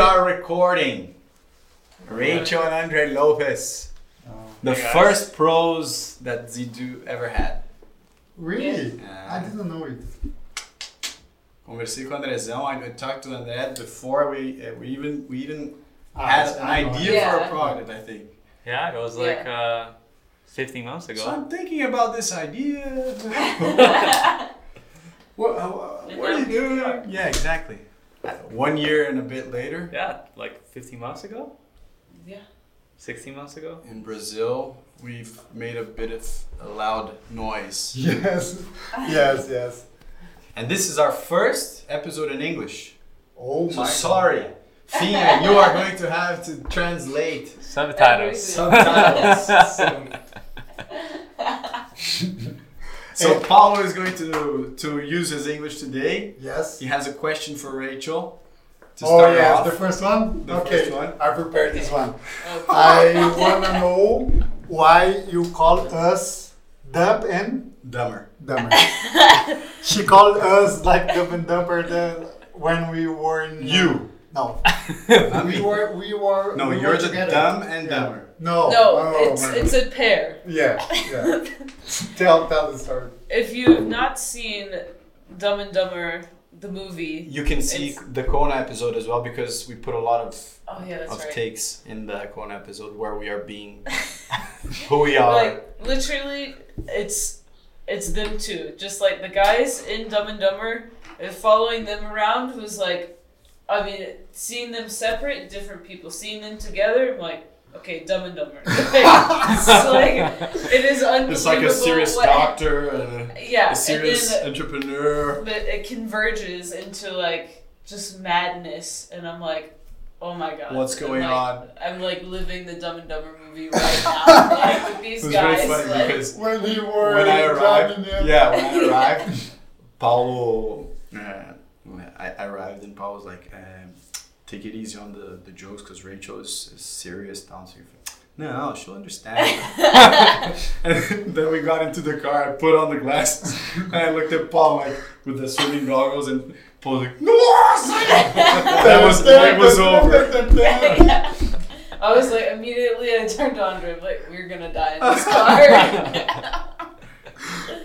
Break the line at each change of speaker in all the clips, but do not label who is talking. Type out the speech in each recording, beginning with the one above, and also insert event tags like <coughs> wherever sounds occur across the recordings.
We are recording. Rachel and Andre Lopez. The
Hey,
first pros that Zidu ever had.
Really?
Yeah.
I didn't know it.
Conversei com o Andrezão. I I talked to André before we uh, we even we even
Ah,
had an idea
it.
for a product. I think.
Yeah, it was like uh, 15 months ago.
So I'm thinking about this idea. <laughs> what, uh, what are you doing? Yeah, exactly. Uh, One year and a bit later,
Yeah, like 15 months ago?
Yeah.
16 months ago?
in Brazil, we've made a bit of a loud noise. <laughs>
Yes, yes, yes.
And this is our first episode in English.
Oh
So
my.
sorry, Fia, you are going to have to translate
Subtitles.
subtitles. <laughs> so Paulo is going to to use his English today.
Yes.
He has a question for Rachel. To
Oh
start
yes,
off.
the first one.
The
okay,
first one.
I prepared this one. I wanna know why you call us Dump and
Dumber.
Dumber. <laughs> she called us like Dump and Dumper the, when we were in,
You.
No, <laughs> we were we were.
No,
we
you're
were
the
together.
dumb and
Yeah.
dumber.
No,
No,
oh,
it's it's a pair.
yeah, yeah. <laughs> tell tell the story.
If you have not seen Dumb and Dumber, the movie.
You can see the Kona episode as well because we put a lot of
Oh yeah, that's
of
right.
takes in the Kona episode where we are being <laughs> who we are.
Like literally, it's it's them two. Just like the guys in Dumb and Dumber, and following them around was like, I mean, seeing them separate, different people. Seeing them together, I'm like, okay, Dumb and Dumber. <laughs> it's like it is unbelievable.
it's like a serious
what-
doctor and a,
Yeah,
a serious
and then
entrepreneur.
but it converges into like just madness, and I'm like. Oh my god!
What's
I'm
going
like-
on?
I'm like living the Dumb and Dumber movie right now, like <laughs> with
It
these
was
guys.
very funny
like,
because
When we were
when I arrived,
driving
yeah, when I <laughs> arrived, Paulo, uh, I I arrived and Paulo was like, um, take it easy on the, the jokes because Rachel is, is serious down to no, she'll understand. and <laughs> <laughs> then we got into the car. I put on the glasses and I looked at Paul like with the swimming goggles and Paul was like, no, <laughs> that was it was over.
I was like immediately I turned to Andre like we're gonna die in this car.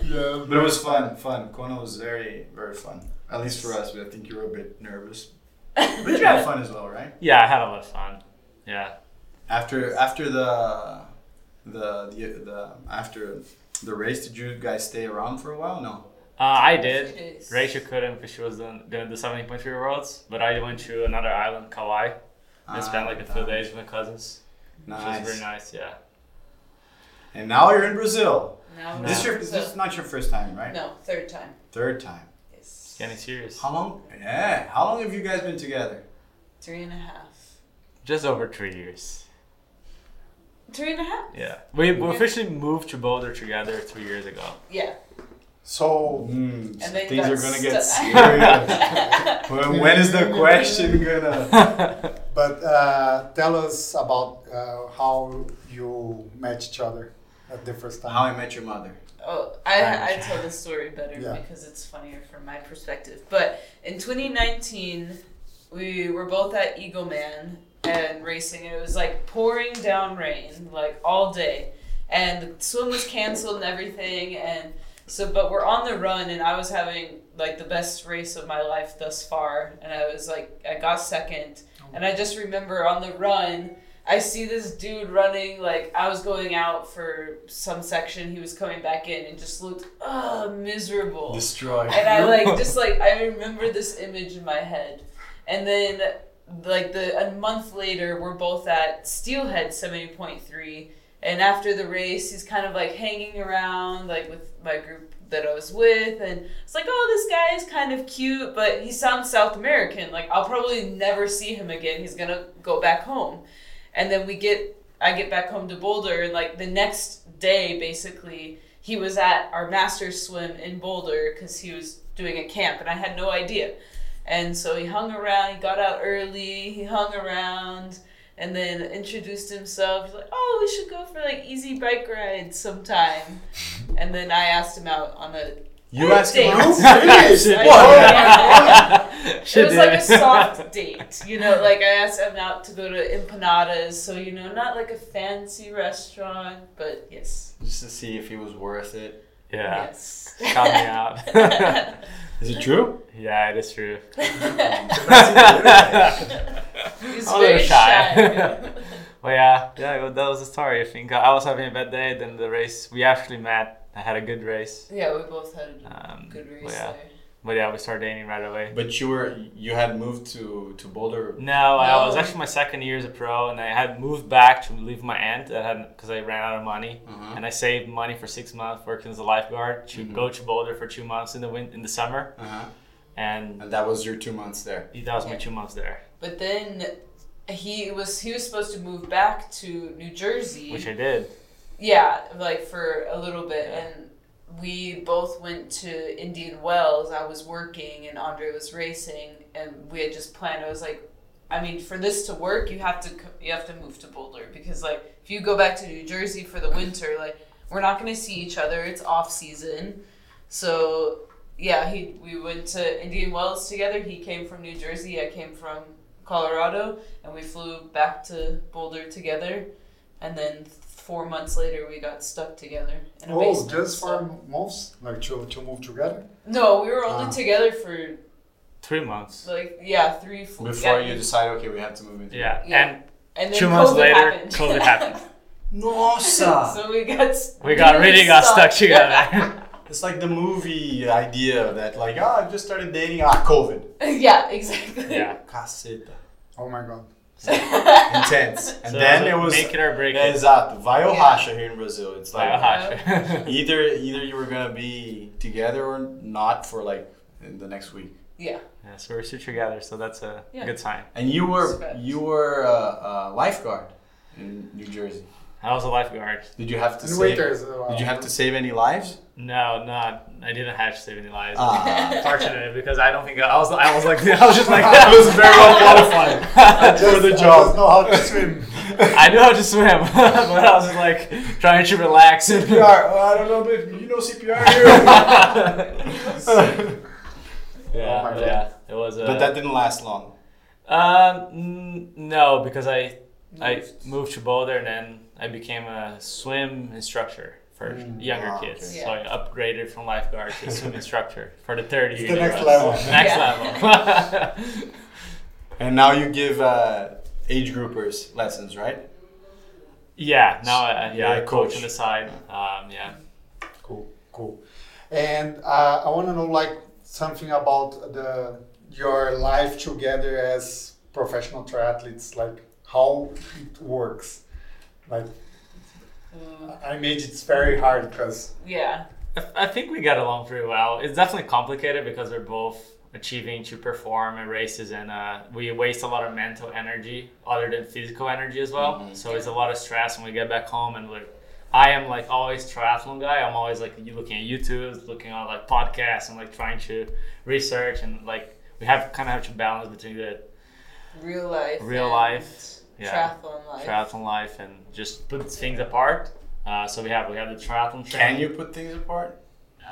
Yeah,
But it was fun, fun. Kona was very, very fun. At least for us, but I think you were a bit nervous. <laughs> But you had fun as well, right?
Yeah, I had a lot of fun. Yeah.
After after the the the, the after the race, did you guys stay around for a while? No.
Uh, I did.
days.
Rachel couldn't because she was doing, doing the 70.3 worlds, but I went to another island, Kauai, and spent like a few
Ah,
days with my cousins. Which was
Nice.
very nice, yeah.
And now you're in Brazil.
Now
This
we're-
your this is not your first time, right?
no third time.
Third time.
Yes.
Getting serious.
How long? Yeah. How long have you guys been together?
Three and a half.
Just over three years.
Three and a half.
Yeah. We, we officially moved to Boulder together three years ago.
Yeah.
So
Mm,
And then
things are gonna get
stu-
serious. <laughs> when, when is the question gonna? <laughs>
But uh, tell us about uh, how you met each other at the first time.
How I Met Your Mother.
Oh, I, I tell the story better
Yeah.
because it's funnier from my perspective. But in 2019, we were both at Eagleman and racing, and it was like pouring down rain, like all day. And the swim was canceled and everything. And so, but we're on the run, and I was having like the best race of my life thus far. And I was like, I got second. Oh. And I just remember on the run, I see this dude running like I was going out for some section. He was coming back in and just looked uh, miserable.
Destroy.
And I like <laughs> just like I remember this image in my head. And then like the a month later, we're both at Steelhead seventy point three. And after the race, he's kind of like hanging around like with my group that I was with, and it's like, oh, this guy is kind of cute, but he sounds South American. Like I'll probably never see him again. He's gonna go back home. And then we get, I get back home to Boulder, and like the next day, basically, he was at our master's swim in Boulder because he was doing a camp, and I had no idea. And so he hung around. He got out early. He hung around, and then introduced himself. He's like, "Oh, we should go for like easy bike rides sometime." And then I asked him out on a
You asked him
date.
out? <laughs>
Really?
I-
What?
yeah. <laughs>
She
it was like a soft date, you know. Like I asked him out to go to empanadas, so you know, not like a fancy restaurant, but yes,
Just to see if he was worth it.
Yeah.
yes.
Count me out. <laughs>
Is it true?
yeah, it is true.
He's
I'm a
very
shy.
shy.
Well, yeah, yeah, well, that was the story. I think I was having a bad day. Then the race, we actually met. I had a good race.
yeah, we both had a
Um,
good race
well, yeah,
there.
but yeah, we started dating right away.
But you were you had moved to to Boulder.
No, I was actually my second year as a pro, and I had moved back to leave my aunt. I had because I ran out of money,
Uh-huh.
and I saved money for six months working as a lifeguard to
Mhm.
go to Boulder for two months in the win- in the summer,
Uh-huh.
and
And that was your two months there.
that was my two months there,
But then he was he was supposed to move back to New Jersey.
which I did.
Yeah, like for a little bit, and we both went to Indian Wells. I was working, and Andre was racing, and we had just planned. I was like, I mean, for this to work, you have to you have to move to Boulder because like if you go back to New Jersey for the winter, like we're not going to see each other. It's off season, so yeah, he we went to Indian Wells together. He came from New Jersey. I came from Colorado, and we flew back to Boulder together. And then four months later, we got stuck together in a
Oh,
basement.
just
so-
for months, like to, to move together.
No, we were only
Ah.
together for
Three months.
like yeah three four.
Before
yeah,
you decide, okay, we have to move into.
Yeah,
Yeah.
and
and then
two months
COVID
later,
happened.
COVID <laughs> happened.
Nossa! <laughs>
so we got
We got really got stuck together. <laughs>
It's like the movie idea that like, ah, I just started dating. Ah, COVID.
yeah, exactly.
yeah.
Caceta.
Oh my god. <laughs>
Intense. And
So
then it was.
make it or break
É,
it.
exato. Vai ou racha here in Brazil. It's like
Biohack. <laughs>
either either you were gonna be together or not for like in the next week.
yeah.
yeah, so we're still together, so that's a
Yeah.
good sign.
And you were
Respect.
you were a, a lifeguard in New Jersey.
I was a lifeguard.
Did you have to
And
save?
waiters. Uh,
Did you have to uh, save any lives?
No, no, I didn't have to save any lives.
Ah.
Fortunately, because I don't think I was. I was like, <laughs> I was just like, <laughs>
I was very well qualified
I
for the
job. I
job.
just know how to <laughs> swim.
I knew how to swim, but I was like trying to relax. And
CPR. I don't know, but you know CPR here.
yeah,
Oh
yeah, it was. Uh,
but that didn't last long.
Um, n- no, because I I
Moved.
moved to Boulder and then I became a swim instructor for
Mm,
younger
wow.
kids.
Okay.
So I upgraded from lifeguard to <laughs> swim instructor for the 30
It's
year
the next
run.
level.
Next
Yeah.
level. <laughs> <laughs>
And now you give uh, age groupers lessons, right?
yeah, now I, yeah,
You're
coach
coach.
on the side. Um, yeah.
Cool, cool. And uh, I want to know like something about the your life together as professional triathletes, like how it works. Like
Mm,
I imagine it's very hard because
yeah.
I- I think we get along pretty well. It's definitely complicated because we're both achieving to perform in races and uh, we waste a lot of mental energy other than physical energy as well.
Mhm.
So it's a lot of stress when we get back home and we're I am like always triathlon guy. I'm always like looking at YouTube, looking at like podcasts and like trying to research and like we have kind of have to balance between the
Real life.
Real
and
life, yeah.
Triathlon life.
triathlon life and just put things apart. Uh, so we have we have the triathlon
Can you put things apart?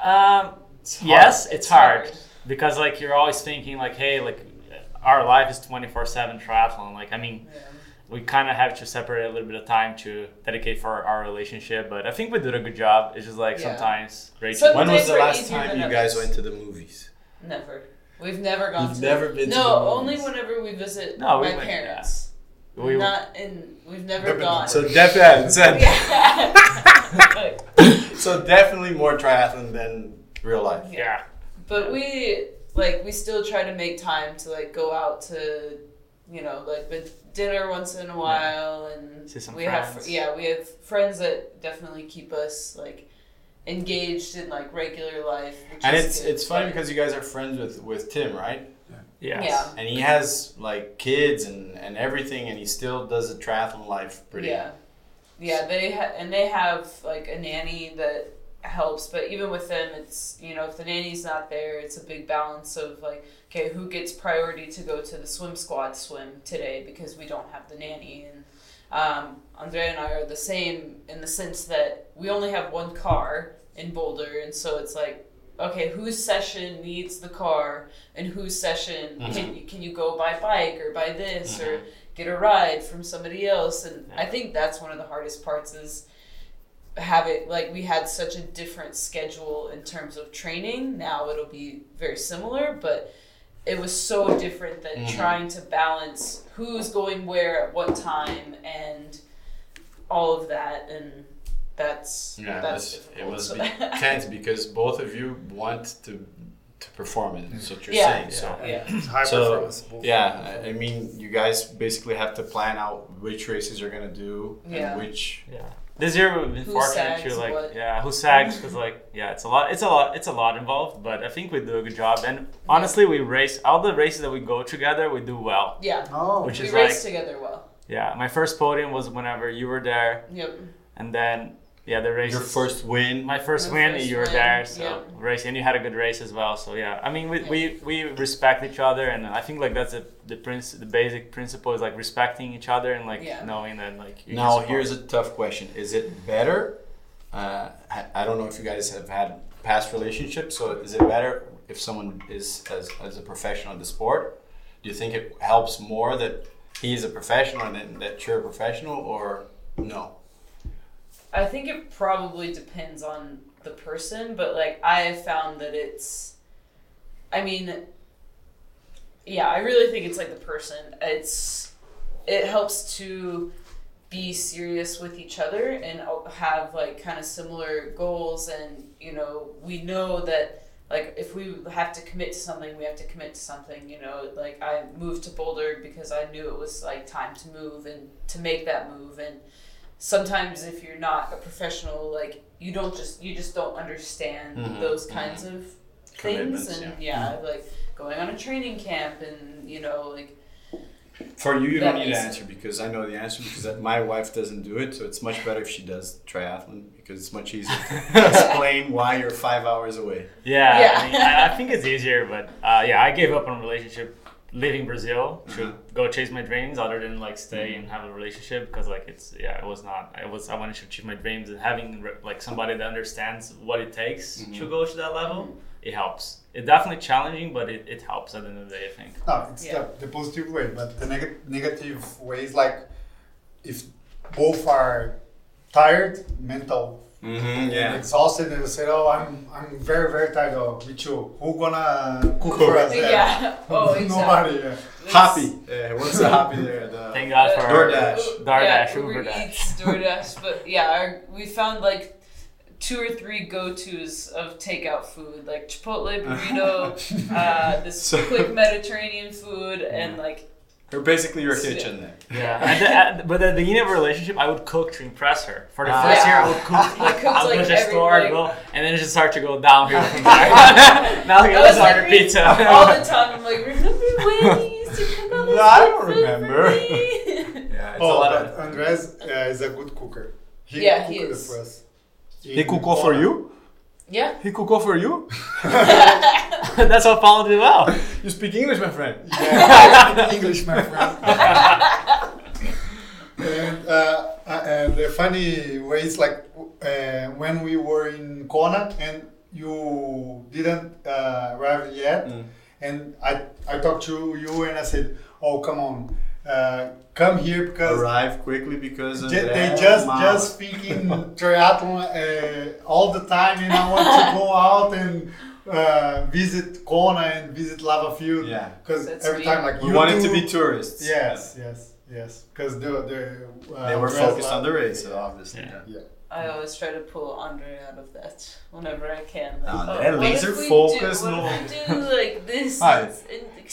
Um,
It's
yes, it's, hard. because like you're always thinking like hey like our life is 24/7 triathlon like I mean
Yeah.
we kind of have to separate a little bit of time to dedicate for our relationship but I think we did a good job it's just like
Yeah.
sometimes Rachel
Some
When was the last time you guys went to the movies?
Never. We've never gone
You've
to
never been to
No,
the
only
movies.
whenever we visit
No, we
my
went-
parents.
We,
Not in we've never gone.
So definitely,
yeah. <laughs>
so definitely more triathlon than real life.
yeah
But we like we still try to make time to like go out to you know like with dinner once in a while and
See some
we have
friends.
fr- yeah we have friends that definitely keep us like engaged in like regular life.
And it's
good,
it's funny because you guys are friends with with Tim, right?
Yes.
Yeah.
And he has like kids and and everything, and he still does a triathlon life pretty.
Yeah, yeah. They ha- and they have like a nanny that helps, but even with them, it's you know if the nanny's not there, it's a big balance of like okay, who gets priority to go to the swim squad swim today because we don't have the nanny and. Um, Andrea and I are the same in the sense that we only have one car in Boulder, and so it's like okay, whose session needs the car and whose session
Mm-hmm.
can you can you go by bike or by this or get a ride from somebody else and I think that's one of the hardest parts is have it like we had such a different schedule in terms of training. Now it'll be very similar, but it was so different than
Mm-hmm.
trying to balance who's going where at what time and all of that and that's
Yeah,
that's
that's, it
difficult.
was
So-
be- <laughs> tense because both of you want to to perform it. That's what you're
Yeah.
saying. So
yeah.
It's high
So,
performance. both.
yeah, I, I mean, you guys basically have to plan out which races you're gonna do
Yeah.
and which.
Yeah. This year we've been
Who
fortunate
sags
to like
what?
yeah who sags because <laughs> like yeah it's a lot it's a lot it's a lot involved but I think we do a good job and honestly we race all the races that we go together we do well
Yeah.
Oh,
Which
we
is
raced
like-
together well.
yeah my first podium was whenever you were there
Yep.
and then yeah the race
Your first win.
my first
My
win
first
you were
win,
there so
yeah.
race and you had a good race as well so yeah I mean we,
Yeah.
we, we respect each other and I think like that's a, the prince the basic principle is like respecting each other and like
Yeah.
knowing that like you can
Now, here's a tough question: Is it better? Uh, I, I don't know if you guys have had past relationships. So, is it better if someone is as, as a professional in the sport? Do you think it helps more that he is a professional and that you're a professional, or no?
I think it probably depends on the person, but like I have found that it's I mean yeah, I really think it's like the person. It's it helps to be serious with each other and have like kind of similar goals and you know, we know that like if we have to commit to something, we have to commit to something, you know, like I moved to Boulder because I knew it was like time to move and to make that move and sometimes if you're not a professional like you don't just you just don't understand
Mhm,
those kinds of things and yeah. like going on a training camp and you know like
For you, you
That
don't need an
makes-
answer because I know the answer because my wife doesn't do it. So it's much better if she does triathlon because it's much easier to <laughs> explain why you're five hours away.
Yeah,
Yeah.
I, mean, I, I think it's easier, but uh, yeah, I gave up on a relationship leaving Brazil to
Mhm.
go chase my dreams, other than like stay and have a relationship because like it's yeah, it was not. I was I wanted to achieve my dreams and having like somebody that understands what it takes to
Mhm.
go to that level, it helps. It's definitely challenging, but it, it helps at the end of the day. I think.
No, it's
Yeah.
the, the positive way, but the neg- negative way is like if both are tired, mental,
Mm-hmm,
and exhausted, and they say, "Oh, I'm I'm very very tired." Oh, me too. Who gonna cook
Cook.
for us?
yeah, <laughs> oh <laughs> exactly
Nobody. Yeah.
Happy. Uh, what's the happy there? The, <laughs>
Thank God for
DoorDash.
DoorDash,
yeah, Uber
Uberdash.
Eats, DoorDash, but yeah, our, we found like two or three go-tos of takeout food, like Chipotle burrito, uh, this
So-
quick Mediterranean food, and like
You're basically your kitchen then.
Yeah, and the, at, but at the beginning of a relationship, I would cook to impress her. For the
Ah.
first
Yeah.
year, I would <laughs> cook like I'll go
like,
to the
every-
store,
like-
go, <laughs> and then it just start to go downhill from <laughs> there. now he
I
goes
was
order
like,
pizza.
all the time. I'm like, remember when you used to cook all this
No, I don't remember. Yeah, it's
Oh,
a lot
but
of.
Andres uh, is a good cooker. He
Yeah,
cooked
he
it
is.
for us.
He cook all for you?
yeah.
He cook all for you? <laughs>
That's how Paulo did well.
You speak English, my friend. <laughs>
Yeah, English, my friend. <laughs> and, uh, uh, and the funny way is like uh, when we were in Kona and you didn't uh, arrive yet,
Mm.
and I I talked to you and I said, "Oh, come on, uh, come here because
Arrive quickly because of
Ju- they
that
just
mouth.
just speaking triathlon uh, all the time, and I want to go out and uh, visit Kona and visit Lava Field.
Yeah.
because every
me.
time like
We
you
wanted
do,
to be tourists.
Yes, yes, yes. Because the the uh,
They were
Andres
focused on the race, so obviously.
Yeah.
yeah.
I always try to pull Andre out of that whenever I can. Like,
Ah,
oh,
they're
what
laser
if we
focused,
Do,
no.
what if we do like this?
Hi.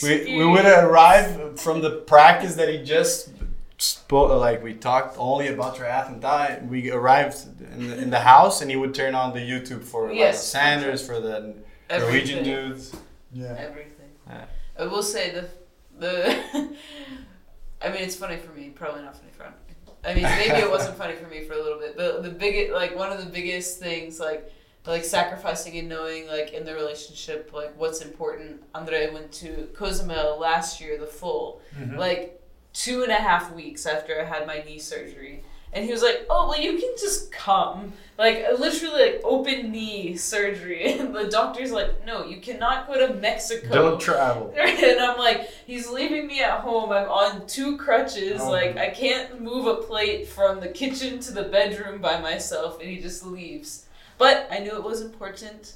We, we would arrive from the practice that he just spoke, like we talked only about triathlon. Time. We arrived in the, in the house and he would turn on the YouTube for like,
Yes.
Sanders, for the Norwegian dudes.
Yeah.
Everything.
Yeah.
I will say the the. <laughs> I mean, it's funny for me. Probably not funny for Andre. I mean, maybe it wasn't funny for me for a little bit, but the biggest, like one of the biggest things, like like sacrificing and knowing, like in the relationship, like what's important. Andre went to Cozumel last year, the full,
Mhm.
like two and a half weeks after I had my knee surgery, And he was like, "Oh, well, you can just come." Like literally, like open knee surgery, <laughs> and the doctor's like, "No, you cannot go to Mexico."
Don't travel. <laughs>
and I'm like, he's leaving me at home. I'm on two crutches.
Oh.
Like I can't move a plate from the kitchen to the bedroom by myself, and he just leaves. But I knew it was important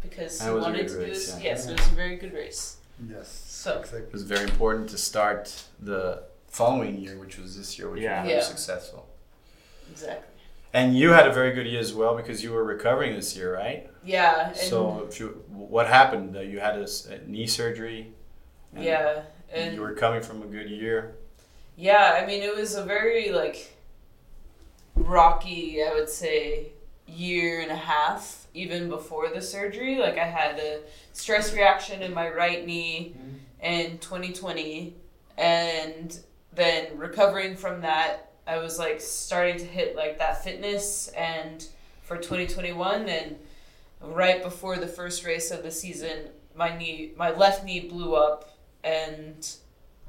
because
That
he wanted
good
to do this.
yeah.
Yes, it was a very good race.
Yes.
So
Exactly.
It was very important to start the following year, which was this year, which
Yeah.
was very
Yeah.
successful.
Exactly.
And you had a very good year as well because you were recovering this year, right?
Yeah.
So, if you, what happened? You had a knee surgery. and
yeah, and
you were coming from a good year.
Yeah, I mean, it was a very like rocky, I would say, year and a half even before the surgery. Like I had a stress reaction in my right knee mm-hmm. in 2020, and then recovering from that, I was like starting to hit like that fitness and for 2021 and right before the first race of the season my knee my left knee blew up and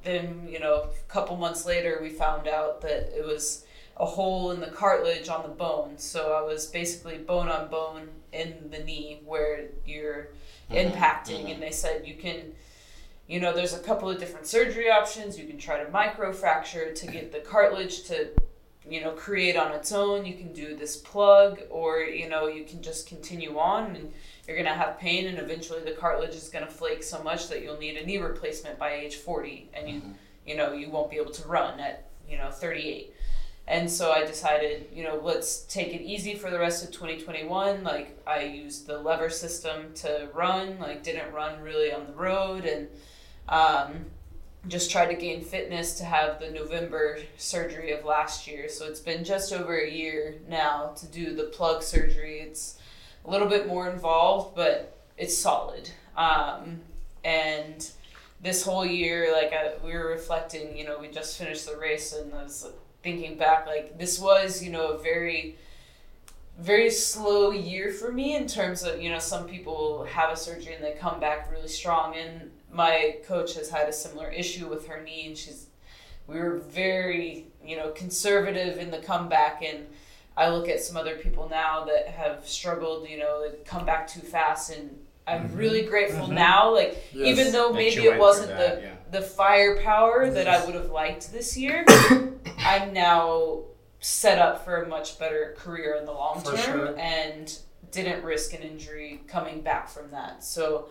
then you know a couple months later we found out that it was a hole in the cartilage on the bone. So i was basically bone on bone in the knee where you're mm-hmm. impacting mm-hmm. and they said you can you know there's a couple of different surgery options. You can try to microfracture to get the cartilage to you know create on its own. You can do this plug or you know you can just continue on and you're going to have pain and eventually the cartilage is going to flake so much that you'll need a knee replacement by age 40 and you mm-hmm. you know you won't be able to run at you know 38 and so i decided you know let's take it easy for the rest of 2021 like i used the lever system to run like didn't run really on the road and um, just tried to gain fitness to have the november surgery of last year. So it's been just over a year now to do the plug surgery. It's a little bit more involved but it's solid. Um, and this whole year, like I, we were reflecting, you know, we just finished the race, and I was thinking back, like this was, you know, a very, very slow year for me in terms of, you know, some people have a surgery and they come back really strong, and my coach has had a similar issue with her knee, and she's, we were very, you know, conservative in the comeback, and I look at some other people now that have struggled, you know, that come back too fast, and I'm really grateful
Mhm.
now, like
Yes.
even though maybe it wasn't
through
the
yeah.
the firepower that I would have liked this year, <coughs> I'm now set up for a much better career in the long
For
term
sure.
and didn't risk an injury coming back from that. So,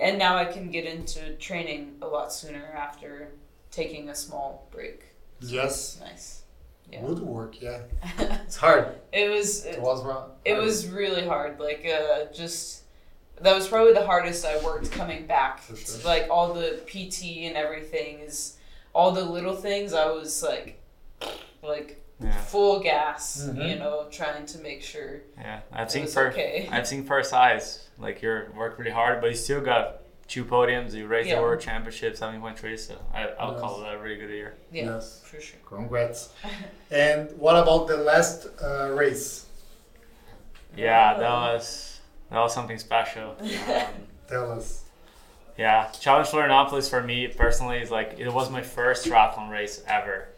and now I can get into training a lot sooner after taking a small break.
Yes.
Nice. Yeah.
Good work. Yeah. <laughs> It's hard.
It was
It was wrong.
it was really hard. Like uh, just that was probably the hardest I worked coming back.
For sure.
Like all the PT and everything is all the little things. I was like, like
Yeah.
full gas.
Mhm.
You know, trying to make sure
Yeah, I've
it
seen
was
first.
okay.
I've seen first eyes. Like you worked really hard, but you still got two podiums. You raced
Yeah.
the world championship, seven point three. So I, I'll
Yes.
call that a really good year.
Yeah,
Yes.
for sure.
Congrats. <laughs> and what about the last uh, race?
Yeah, that was that was something special. <laughs> Um,
Tell us.
yeah, Challenge Florianopolis for me personally is like it was my first triathlon race ever.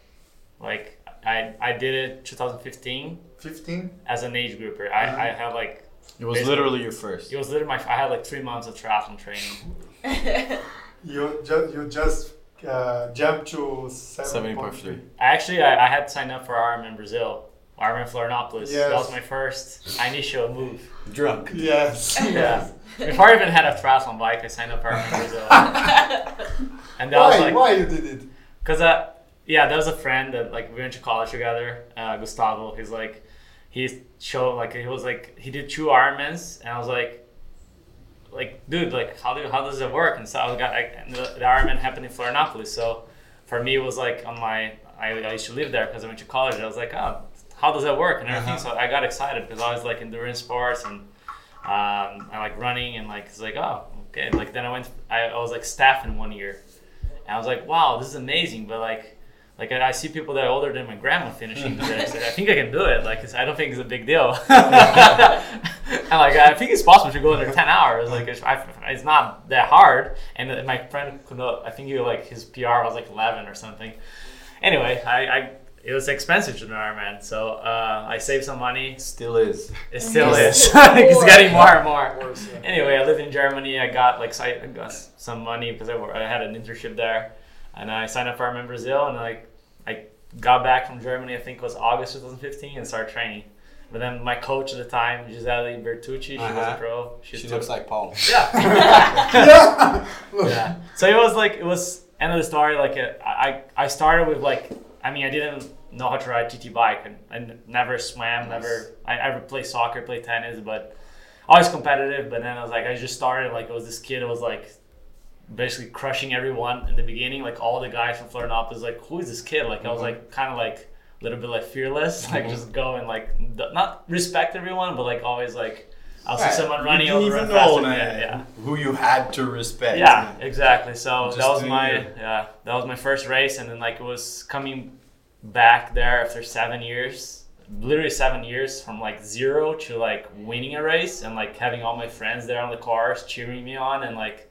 Like I I did it 2015
15?
as an age grouper. I,
Uh-huh.
I had like
It was literally your first.
it was literally my I had like three months of triathlon training. <laughs>
You, ju- you just uh, jumped to
7.3.
7.3.
Actually, I, I had signed up for Ironman in Brazil, Ironman Florianopolis.
Yes.
That was my first initial move.
Drunk.
Yes. <laughs>
Yeah. <laughs> Before I even had a triathlon bike, I signed up for Ironman Brazil. And that was
Why?
like,
Why you did it?
cause uh, yeah, there was a friend that like we went to college together, uh, Gustavo. He's like, he showed like he was like he did two Ironmans, and I was like, like dude, like how do how does it work? And so I got like, the, the Ironman happened in Florianopolis, so for me it was like on my I, I used to live there because I went to college. I was like, oh, how does that work and everything?
Uh-huh.
So I got excited because I was like endurance sports and um, I like running and like it's like oh okay. Like then I went I, I was like staffing one year, and I was like wow this is amazing. But like like I, I see people that are older than my grandma finishing this. I think I can do it. Like it's, I don't think it's a big deal. <laughs> and like I think it's possible to go under ten hours. Like it's, I, it's not that hard. And my friend could not, I think he like his PR was like eleven or something. Anyway, I, I it was expensive to do Ironman. So uh, I saved some money.
Still is.
It still
Yes.
is. <laughs> it's getting more and more.
Of course, yeah.
Anyway, I lived in Germany. I got like si- I got some money because I, I had an internship there, and I signed up for Ironman Brazil. And like I got back from Germany. I think it was August 2015, and started training. But then my coach at the time, Gisele Bertucci, she was a
Uh-huh.
pro.
She,
took-
looks like Paul.
yeah.
yeah. <laughs> <laughs>
yeah. So it was like it was end of the story. Like uh, I I started with like I mean I didn't know how to ride TT bike and I n- never swam, never I ever played soccer, played tennis, but always competitive. But then I was like I just started like it was this kid who was like basically crushing everyone in the beginning. Like all the guys from Florianopolis, like who is this kid? Like I was like kind of like a little bit like fearless, <laughs> like mm-hmm. just go and like not respect everyone, but like always like. I'll see
Right.
someone
You
running over and faster.
know,
Yeah, yeah.
who you had to respect.
Yeah, exactly. So
Just
that was my
your-
yeah that was my first race, and then like it was coming back there after seven years, literally seven years from like zero to like winning a race, and like having all my friends there on the cars cheering me on, and like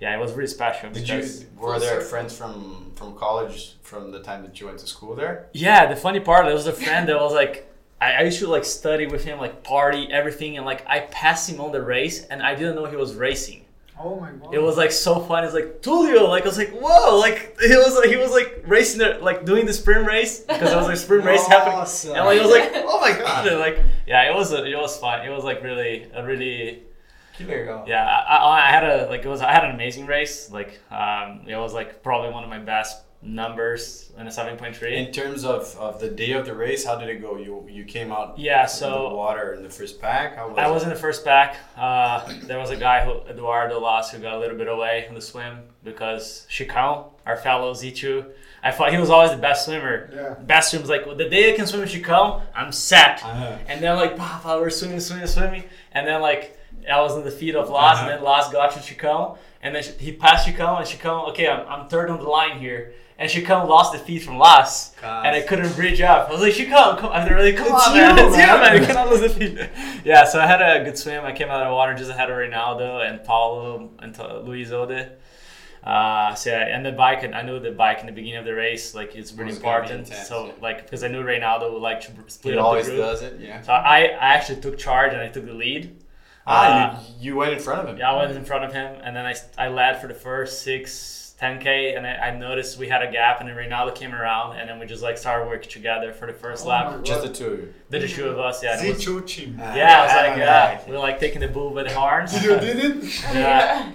yeah, it was really special.
Did you were there
circle.
friends from from college from the time that you went to school there?
Yeah, the funny part, there was a friend that was like, I, I used to like study with him, like party, everything, and like I passed him on the race, and I didn't know he was racing.
Oh my god.
It was like so fun. It's like Tulio, like I was like, whoa, like it was like he was like racing the like doing the sprint race because there was like sprint race happening,
Awesome.
and like it was like, <laughs>
oh my god.
and, <laughs> like yeah, it was a, it was fun. It was like really a really
Killer.
yeah. I, I, I had a like it was I had an amazing race. Like um, it was like probably one of my best numbers in a seven point three.
In terms of, of the day of the race, how did it go? You you came out
Yeah,
in the
so
water in the first pack. How was
I
it?
was in the first pack. Uh, there was a guy who Eduardo lost who got a little bit away in the swim because Chicão, our fellow Z2, I thought he was always the best swimmer.
Yeah.
Best swim was like the day I can swim in Chicão, I'm set.
Uh-huh.
And then like bah, bah, we're swimming, swimming, swimming, and then like I was in the feet of Las, and then Las got to Chicão, and then he passed Chicão, and Chicão, okay, I'm, I'm third on the line here. And Chicão lost the feet from Las, and I couldn't bridge up. I was like, Chicão, come, I really, come
It's
on, man,
you,
it's you,
man."
man, you cannot lose the feet. yeah, so I had a good swim. I came out of the water just ahead of Ronaldo and Paulo and Luis Ode. Uh, so yeah, and the bike, and I knew the bike in the beginning of the race, like it's really important.
intense,
so
yeah.
like because I knew Ronaldo would like to split
It
up
always
the group.
does it. Yeah.
So I, I actually took charge and I took the lead.
Ah, you, you went in front of him.
Yeah, I went in front of him, and then I, I led for the first six, 10k, and I, I noticed we had a gap, and then Ronaldo came around, and then we just like started working together for the first
Oh
lap.
Just the two of you.
The two of us, yeah. and it was-
Z2 team.
yeah, I was like,
Ah,
yeah, we were like taking the bull by the horns.
You did it? <laughs>
Yeah,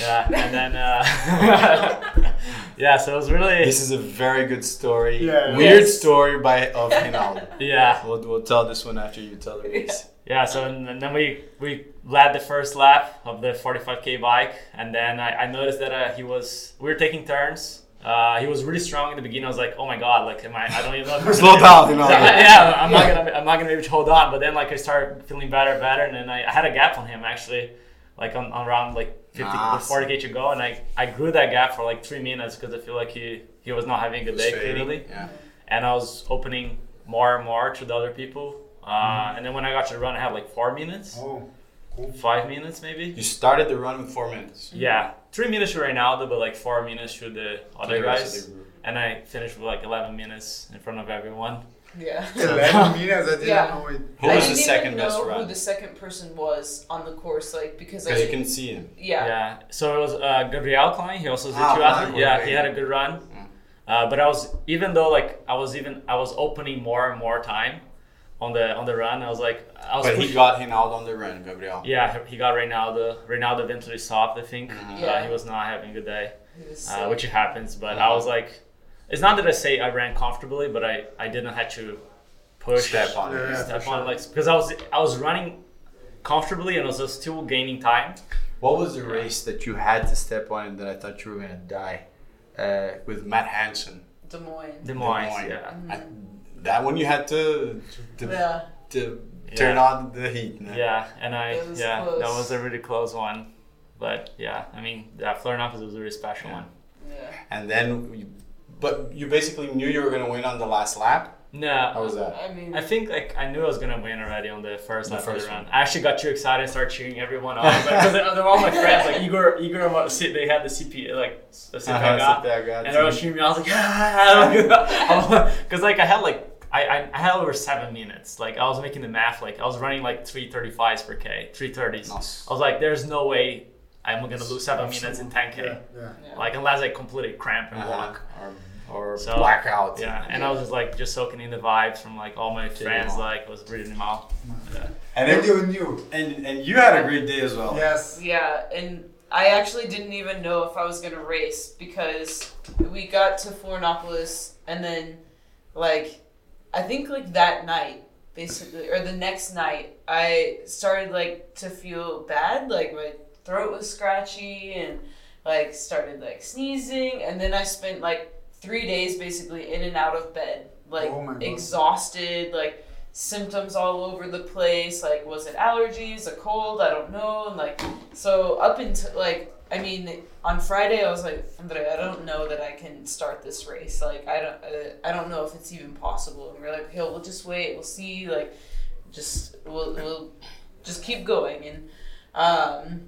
yeah, and then uh, <laughs> yeah, so it was really
This is a very good story.
Yeah.
Weird
Yes.
story by of Ronaldo. <laughs>
yeah,
We'll, we'll tell this one after you tell the race.
Yeah. So and, and then we we led the first lap of the 45k bike, and then I, I noticed that uh, he was we were taking turns. Uh, he was really strong in the beginning. I was like, oh my god, like am I? I don't even know. <laughs>
Slow down, Ronaldo. <laughs>
Yeah, yeah, I'm not gonna I'm not gonna be able to hold on. But then like I started feeling better, better, and then I, I had a gap on him actually, like on, on around like 50
Nice.
40 k to go, and I I grew that gap for like three minutes because I feel like he he was not having a good day
fading.
clearly,
Yeah.
and I was opening more and more to the other people. Uh, And then when I got to the run, I had like four minutes,
Oh, cool.
five minutes maybe.
You started the run with four minutes.
Yeah, three minutes to Ronaldo, but like four minutes to the other
The
guys,
the
and I finished with like 11 minutes in front of everyone.
Yeah. <laughs>
11 minutes, I didn't
Yeah.
know it.
Who
I
was the
didn't
second
even
best
know
run?
who the second person was on the course, like because
Because you
I
can see him.
yeah.
Yeah. So it was uh, Gabriel Klein. He also was a
Ah,
two athlete. Yeah,
okay.
he had a good run. Uh, but I was even though like I was even I was opening more and more time on the on the run. I was like I was
But he got him out on the run, Gabriel.
yeah he got Ronaldo. Ronaldo eventually stopped. I think
Mhm.
uh,
Yeah.
he was not having a good day, uh, which happens. But I
Uh-huh.
was like, it's not that I say I ran comfortably, but I I didn't have to push
Step on it.
Yeah.
step
for
on
sure.
like because I was I was running comfortably and I was still gaining time.
What was the race that you had to step on that I thought you were gonna die? Uh, with Matt Hansen.
Des Moines.
Des Moines,
Des Moines.
yeah.
I, that one you had to to,
Yeah.
to turn
Yeah.
on the heat. no?
Yeah, and I
It was
yeah that was a really close one, but yeah, I mean that yeah, Florianopolis was a really special
Yeah.
one.
Yeah.
And then, you, but you basically knew you were gonna win on the last lap.
No.
How was that?
I mean,
I think like I knew I was gonna win already on the first
The
lap of
first
the run.
one.
I actually got too excited and started cheering everyone on. <laughs> Because they're all my friends, like Igor, Igor, and what- they had the CP, like the CP
Uh-huh,
guy,
Sapega,
and they were cheering me. I was like, <laughs> ah, <laughs> because like I had like I, I, I had over seven minutes. Like I was making the math. Like I was running like three thirty fives per k, three thirties.
Nice.
I was like, there's no way I'm gonna lose seven minutes in ten k.
Yeah, yeah.
yeah.
Like unless I completely cramp and
Uh-huh.
walk.
Or, or
So,
blackout.
Yeah, and I was just like just soaking in the vibes from like all my friends. Like it was really mal. Yeah.
And,
And
it,
you knew.
and and you had a great day as well.
Yes.
Yeah, and I actually didn't even know if I was gonna race because we got to Florianopolis and then, like, I think like that night, basically, or the next night, I started like to feel bad. Like my throat was scratchy and like started like sneezing, and then I spent like three days basically in and out of bed, like
Oh
exhausted, like symptoms all over the place. Like, was it allergies, a cold? I don't know. And like, so up until like, I mean, on Friday I was like, Andre, I don't know that I can start this race. Like, I don't, uh, I don't know if it's even possible. And we're like, okay, we'll just wait. We'll see. Like, just we'll we'll just keep going. And um,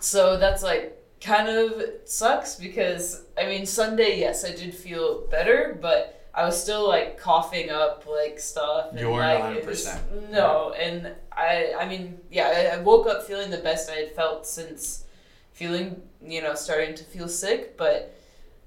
so that's like kind of sucks because I mean Sunday, yes, I did feel better, but I was still like coughing up like stuff. And,
You weren't
like,
100%.
No, and I, I mean, yeah, I, I woke up feeling the best I had felt since feeling, you know, starting to feel sick. But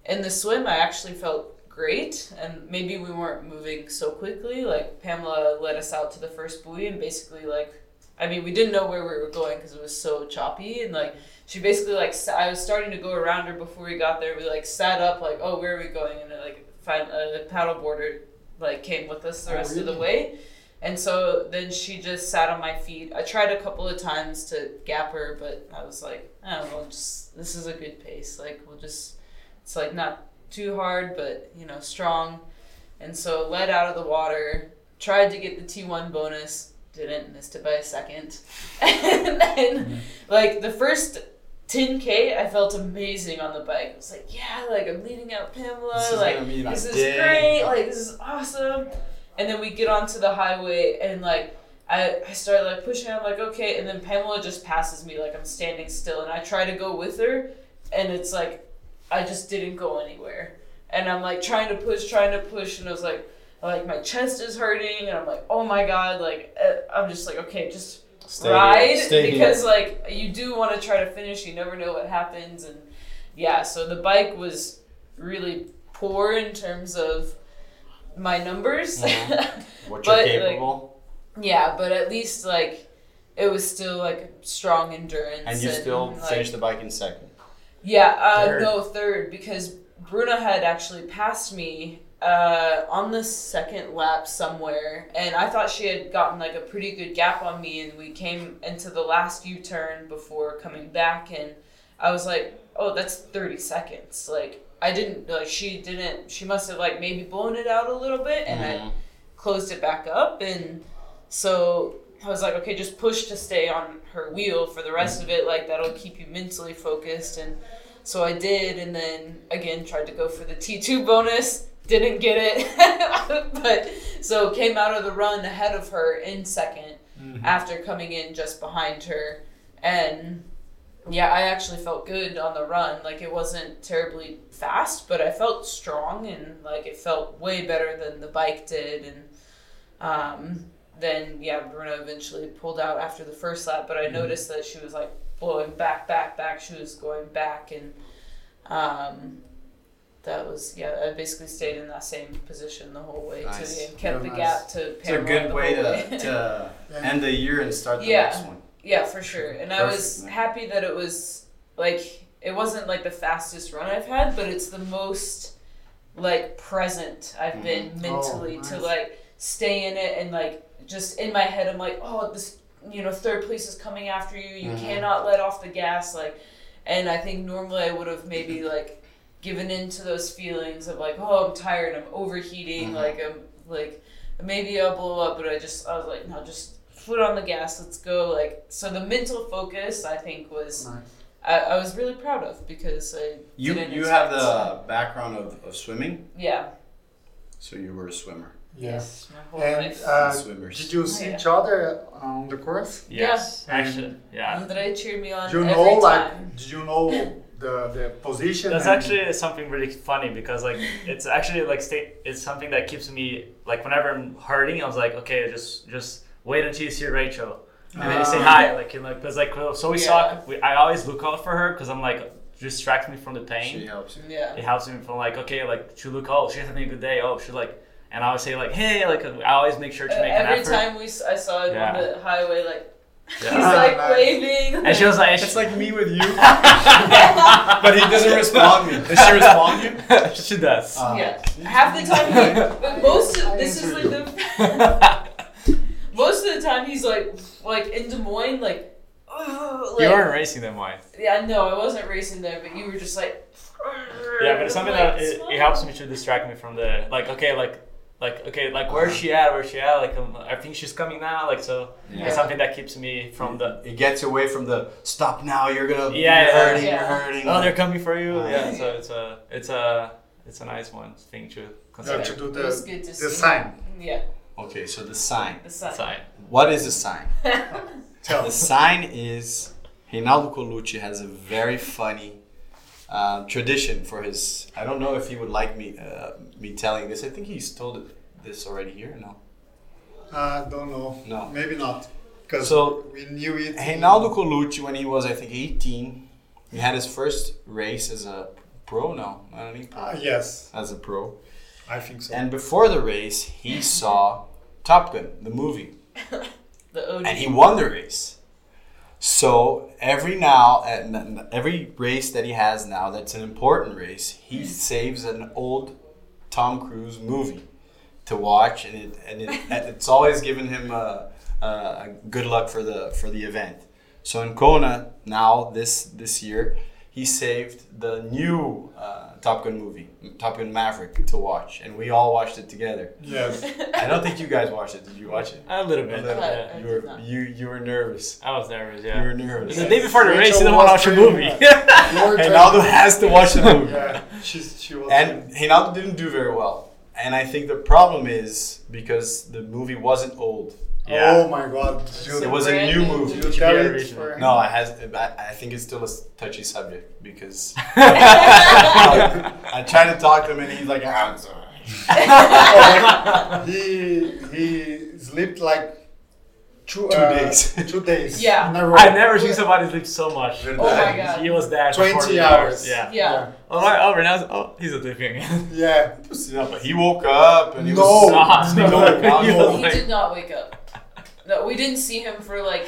in the swim, I actually felt great, and maybe we weren't moving so quickly. Like Pamela led us out to the first buoy, and basically, like, I mean, we didn't know where we were going because it was so choppy, and like she basically like I was starting to go around her before we got there. We like sat up, like, oh, where are we going? And like, find a uh, paddle boarder like came with us the
Oh,
rest of the way. And so then she just sat on my feet. I tried a couple of times to gap her, but I was like, oh, I don't just this is a good pace. Like we'll just, it's like not too hard, but you know, strong. And so led out of the water. Tried to get the T one bonus, didn't missed it by a second. <laughs> and then, like the first 10k, I felt amazing on the bike. I was like, yeah, like I'm leading out Pamela.
This
like
gonna be my
this is great. Like this is awesome. And then we get onto the highway and like I, I started like pushing. I'm like okay, and then Pamela just passes me like I'm standing still, and I try to go with her, and it's like I just didn't go anywhere. And I'm like trying to push, trying to push, and I was like like my chest is hurting, and I'm like oh my god, like uh, I'm just like okay, just
Stay
ride because
here.
like you do want to try to finish. You never know what happens, and yeah, so the bike was really poor in terms of my numbers. <laughs>
What you're
But, like, yeah, but at least like it was still like strong endurance.
and you still
like,
finished the bike in second.
Yeah, uh,
Third.
no third because Bruna had actually passed me uh, on the second lap somewhere, and I thought she had gotten like a pretty good gap on me, and we came into the last U turn before coming back, and I was like, oh, that's thirty seconds. Like I didn't like she didn't. She must have like maybe blown it out a little bit, and I
Mhm.
closed it back up and so I was like, okay, just push to stay on her wheel for the rest of it. Like that'll keep you mentally focused. And so I did, and then again tried to go for the T two bonus. Didn't get it, <laughs> but so came out of the run ahead of her in 2nd after coming in just behind her, and yeah, I actually felt good on the run. Like it wasn't terribly fast, but I felt strong and like it felt way better than the bike did. And um, then yeah, Bruna eventually pulled out after the first lap, but I noticed that she was like blowing back, back, back. She was going back, and um, that was yeah. I basically stayed in that same position the whole way
Nice.
to and kept
Real
the
nice.
gap to
It's a good
the
way
whole
to, to <laughs> end the year and start the
Yeah.
next one.
Yeah, for sure. And I was happy that it was like it wasn't like the fastest run I've had, but it's the most like present I've been
Oh,
mentally to like stay in it and like just in my head I'm like, oh, this you know third place is coming after you. You
Mhm.
cannot let off the gas. Like, and I think normally I would have maybe like given in to those feelings of like, oh, I'm tired, I'm overheating,
Mhm.
like I'm like maybe I'll blow up, but I just I was like, no, just foot on the gas, let's go. Like so, the mental focus I think was
Nice.
I, I was really proud of because I
You
didn't
you have
expect-
the background of, of swimming,
yeah
so you were a swimmer.
Yes.
my whole
And
life.
uh,
Swimmers.
did you see
Yeah.
each other on the course?
Yes,
Yeah.
actually, yeah.
Andre cheered me on
Do you
every
know,
time.
like, did you know the the position?
That's
and-
actually something really funny because like it's actually like sta- it's something that keeps me like whenever I'm hurting, I was like, okay, just just wait until you see Rachel, and then you say
Ah.
hi, like you know, because like so we
Yeah.
saw. We, I always look out for her because I'm like distracts me from the pain.
She helps you.
yeah.
it helps me from like okay, like she look oh she's having a good day oh she's like and I always say like hey like I always make sure to
Uh,
make an
every
effort.
time we s- I saw it
Yeah.
on the highway, like
Yeah. <laughs>
he's like
Nice.
waving.
And she was like,
It's like me with you, <laughs> but he doesn't respond me. Does she respond you? <laughs>
she does.
Uh,
yeah. Half the time, he, but most of this is like the most of the time he's like like in Des Moines like. "Ugh," like
you weren't racing them, why?
Yeah, no, I wasn't racing there, but you were just like.
Yeah, but it's something
like,
that it, it helps me to distract me from the like okay like like okay like where's she at where's she at like um, I think she's coming now like so
Yeah.
it's something that keeps me from the
It gets away from the stop now. You're gonna.
Yeah,
you're
yeah,
hurting.
yeah.
You're hurting.
oh they're coming for you
Ah.
yeah so it's a it's a it's a nice one thing to consider.
have to do
It was
the
good to
the
see.
sign.
Yeah,
Okay, so the sign.
the sun.
Sign.
What is the sign? <laughs>
Tell
The sign is Reinaldo Colucci has a very funny uh, tradition for his. I don't know if he would like me uh, me telling this. I think he's told this already here. No.
I don't know.
No.
Maybe not. Because
So,
we knew it.
Reinaldo Colucci, when he was I think 18, he had his first race as a pro. No, I don't think
Ah, yes,
as a pro.
I think so.
And before the race, he saw Top Gun, the movie. <laughs>
The OG.
and he won the race. So every now and every race that he has now, that's an important race. He saves an old Tom Cruise movie to watch, and it and it, and it's always given him a, a, a good luck for the for the event. So in Kona now this this year, he saved the new uh, Top Gun movie, Top Gun Maverick, to watch, and we all watched it together.
yes. <laughs>
I don't think you guys watched it. Did you watch it?
A little bit.
A little
yeah.
I
You
did
were
not.
you you were nervous.
I was nervous. Yeah.
You
Yeah.
were nervous.
The day before the
Rachel
race, you didn't
was
want to watch a movie.
You were
Reinaldo
training.
has to watch the movie.
Yeah, she's, she was.
And Reinaldo didn't do very well. And I think the problem is because the movie wasn't old.
Yeah.
Oh my god. You,
It was a new
new
movie.
you
should
tell it
original.
for him.
No, I has I, I think it's still a touchy subject because <laughs> I try to talk to him and he's like, ah, I'm sorry. <laughs>
he he slept like two,
Two
uh,
days.
two days.
Yeah.
in.
I've never seen somebody sleep so much.
Oh my god.
He was there for
20
40
hours.
Yeah.
Yeah.
Oh, right. oh, Reinaldo. Oh, he's a sleeping again.
Yeah.
Yeah, but he woke up and he
No. <laughs>
was
Nah,
sleeping
no,
on
he was
He did not wake up. No, we didn't see him for like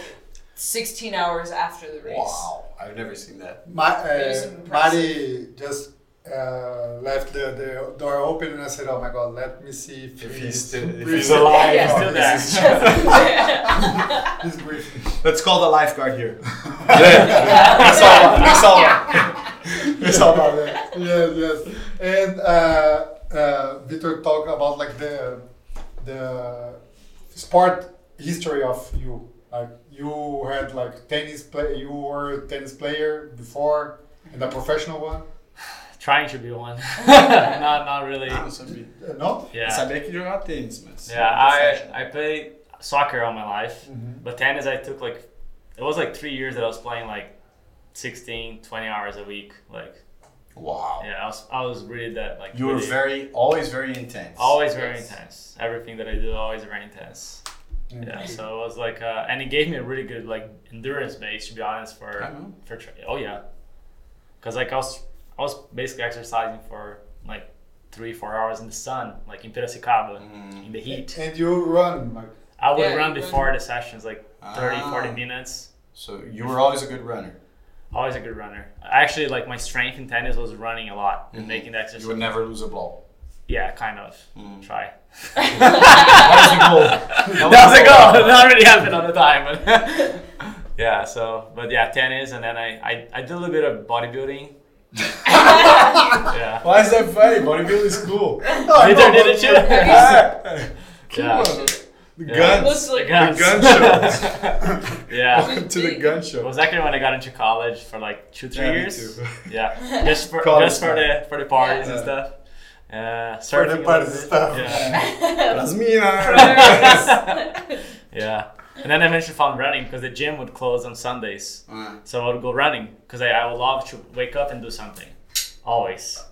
16 hours after the race.
Wow, I've never seen that.
My,
It
uh. Mari just uh, left the, the door open and I said, "Oh my god, let me see if,
If
he's,
he's still- if he's alive,
Yeah.
He's still there.
He's <laughs> <laughs> breathing.
Let's call the lifeguard here. <laughs>
Yeah.
That's all. That's all.
It's all that. Yes, yes. And uh, uh, Victor talked about like the the sport history of you. Like you had like tennis play. You were a tennis player before, and a professional one. <sighs>
Trying to be one. <laughs> <laughs> not, not really.
Eu não sabia.
Uh, no.
Yeah.
Sabia que jogava tênis, mas.
Yeah, I, I played soccer all my life,
Mhm.
but tennis I took like, it was like three years that I was playing like 16, 20 hours a week. Like,
Wow.
yeah, I was, I was really that, like,
You were
really-
very, always very intense.
always very
Yes.
intense. Everything that I do, always very intense. Yeah, so it was like, uh, and it gave me a really good like endurance base to be honest for
I know.
for tra- oh yeah, because like I was I was basically exercising for like three four hours in the sun, like in Piracicaba,
Mm.
in the heat.
And you run like
I would
Yeah,
run before
run.
the sessions, like 30, 40
Ah.
minutes.
So you were always a good runner.
Always a good runner. Actually, like my strength in tennis was running a lot and
Mhm.
making the exercise.
You would never lose a ball.
Yeah, kind of.
Mm.
Try.
That was the goal.
that was a goal. That already happened all the time. But <laughs> yeah, so but yeah, tennis, and then I I, I did a little bit of bodybuilding. <laughs> yeah.
Why is that funny? Bodybuilding is cool.
Victor did it too.
Yeah. <laughs>
Yeah.
The
Yeah.
guns.
Like
The gun shows.
yeah.
Welcome to the gun
It
show.
was actually when I got into college for like two, three
Yeah, me
years.
too.
Yeah, just for
College
just for
time.
the for the parties and stuff. Uh,
For
surfing
the party stuff.
Yeah. <laughs>
Las minas. <laughs> <laughs>
Yeah. And then I eventually found running because the gym would close on Sundays.
Uh,
So I would go running because I, I would love to wake up and do something. Always.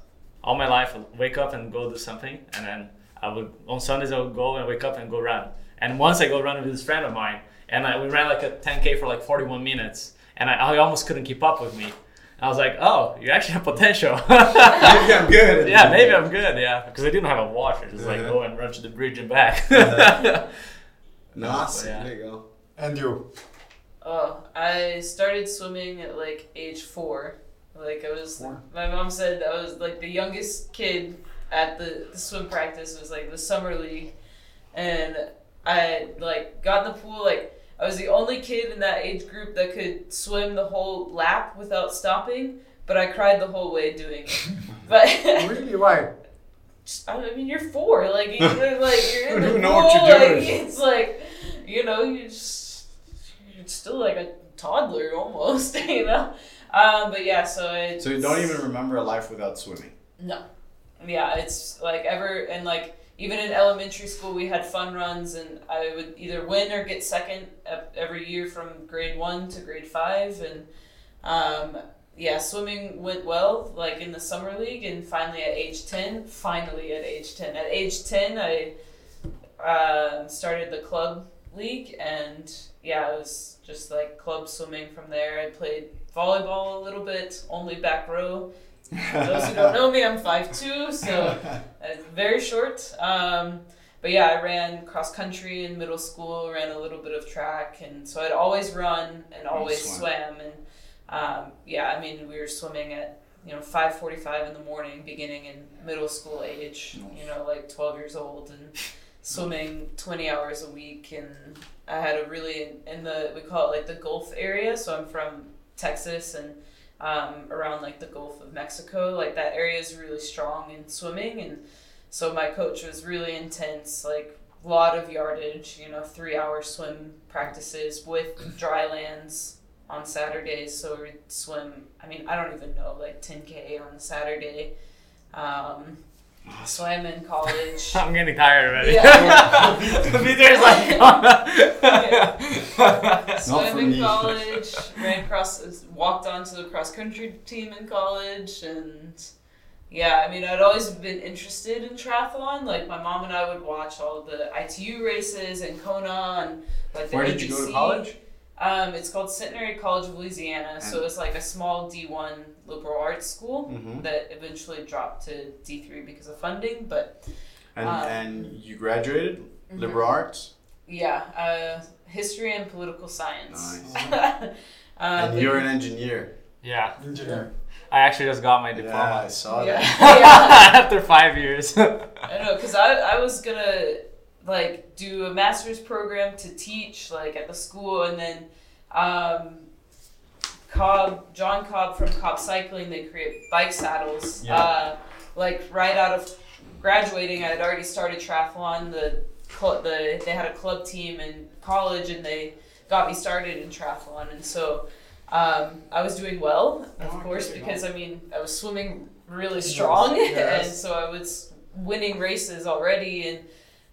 All my life, I'd wake up and go do something. And then I would, on Sundays, I would go and wake up and go run. And once I go run with this friend of mine, and I, we ran like a 10K for like 41 minutes. And I, I almost couldn't keep up with me. I was like, oh, you actually have potential. <laughs>
maybe I'm good.
yeah, maybe I'm good. Yeah, because I didn't have a watch. I just like
Uh-huh.
go and run to the bridge and back. <laughs>
Nice.
Yeah.
There you go.
And you?
Oh, I started swimming at like age four. Like I was,
Four.
my mom said I was like the youngest kid at the, the swim practice. It was like the summer league, and I like got in the pool. Like I was the only kid in that age group that could swim the whole lap without stopping. But I cried the whole way doing it. <laughs> But
Really? Why?
I mean, you're four. Like you're <laughs> like you're in
You
the
don't know
pool.
what you're doing.
Like, it's like you know you just you're still like a toddler almost. <laughs> You know. Um, but yeah, so it's
So you don't even remember a life without swimming.
no. Yeah, it's like ever and like even in elementary school we had fun runs and I would either win or get second every year from grade one to grade five and um, yeah, swimming went well like in the summer league and finally at age ten, finally at age ten. At age ten, I um started the club league and yeah, it was just like club swimming from there. I played volleyball a little bit, only back row. For those who don't know me, I'm 5'2", so uh, very short. Um, but yeah, I ran cross country in middle school, ran a little bit of track, and so I'd always run and always
swim.
swam. And um, yeah, I mean, we were swimming at you know 5:45 in the morning, beginning in middle school age. You know, like 12 years old, and swimming 20 hours a week. And I had a really in the we call it like the Gulf area. So I'm from Texas and um, around like the Gulf of Mexico. Like that area is really strong in swimming, and so my coach was really intense. Like a lot of yardage, you know, three hour swim practices with dry lands on Saturdays. So we'd swim. I mean, I don't even know, like 10k on Saturday. Um, swam in college. <laughs>
I'm getting tired already.
Yeah. <laughs>
Peter's like, <laughs>
swam
for
in
me.
college, ran cross, walked onto the cross country team in college, and yeah, I mean, I'd always been interested in triathlon. Like my mom and I would watch all the ITU races and Kona and like the
Where did you go to college?
Um, it's called Centenary College of Louisiana, so
And-
it's like a small D one liberal arts school
Mhm.
that eventually dropped to D three because of funding, but
And
Um,
and you graduated
mhm.
liberal arts.
yeah, uh, history and political science.
Nice.
Um, <laughs>
and you're an engineer.
yeah,
Engineer.
I actually just got my
Yeah, I saw
yeah.
that. <laughs>
yeah.
after five years. <laughs>
I know, cause I, I was gonna like do a master's program to teach like at the school, and then um, Cobb John Cobb from Cobb Cycling they create bike saddles.
Yeah.
Uh, like right out of graduating, I had already started triathlon. The the they had a club team in college, and they got me started in triathlon, and so. Um, I was doing well, of
Oh,
course,
okay,
because I mean I was swimming really strong, <laughs>
Yes.
and so I was winning races already. And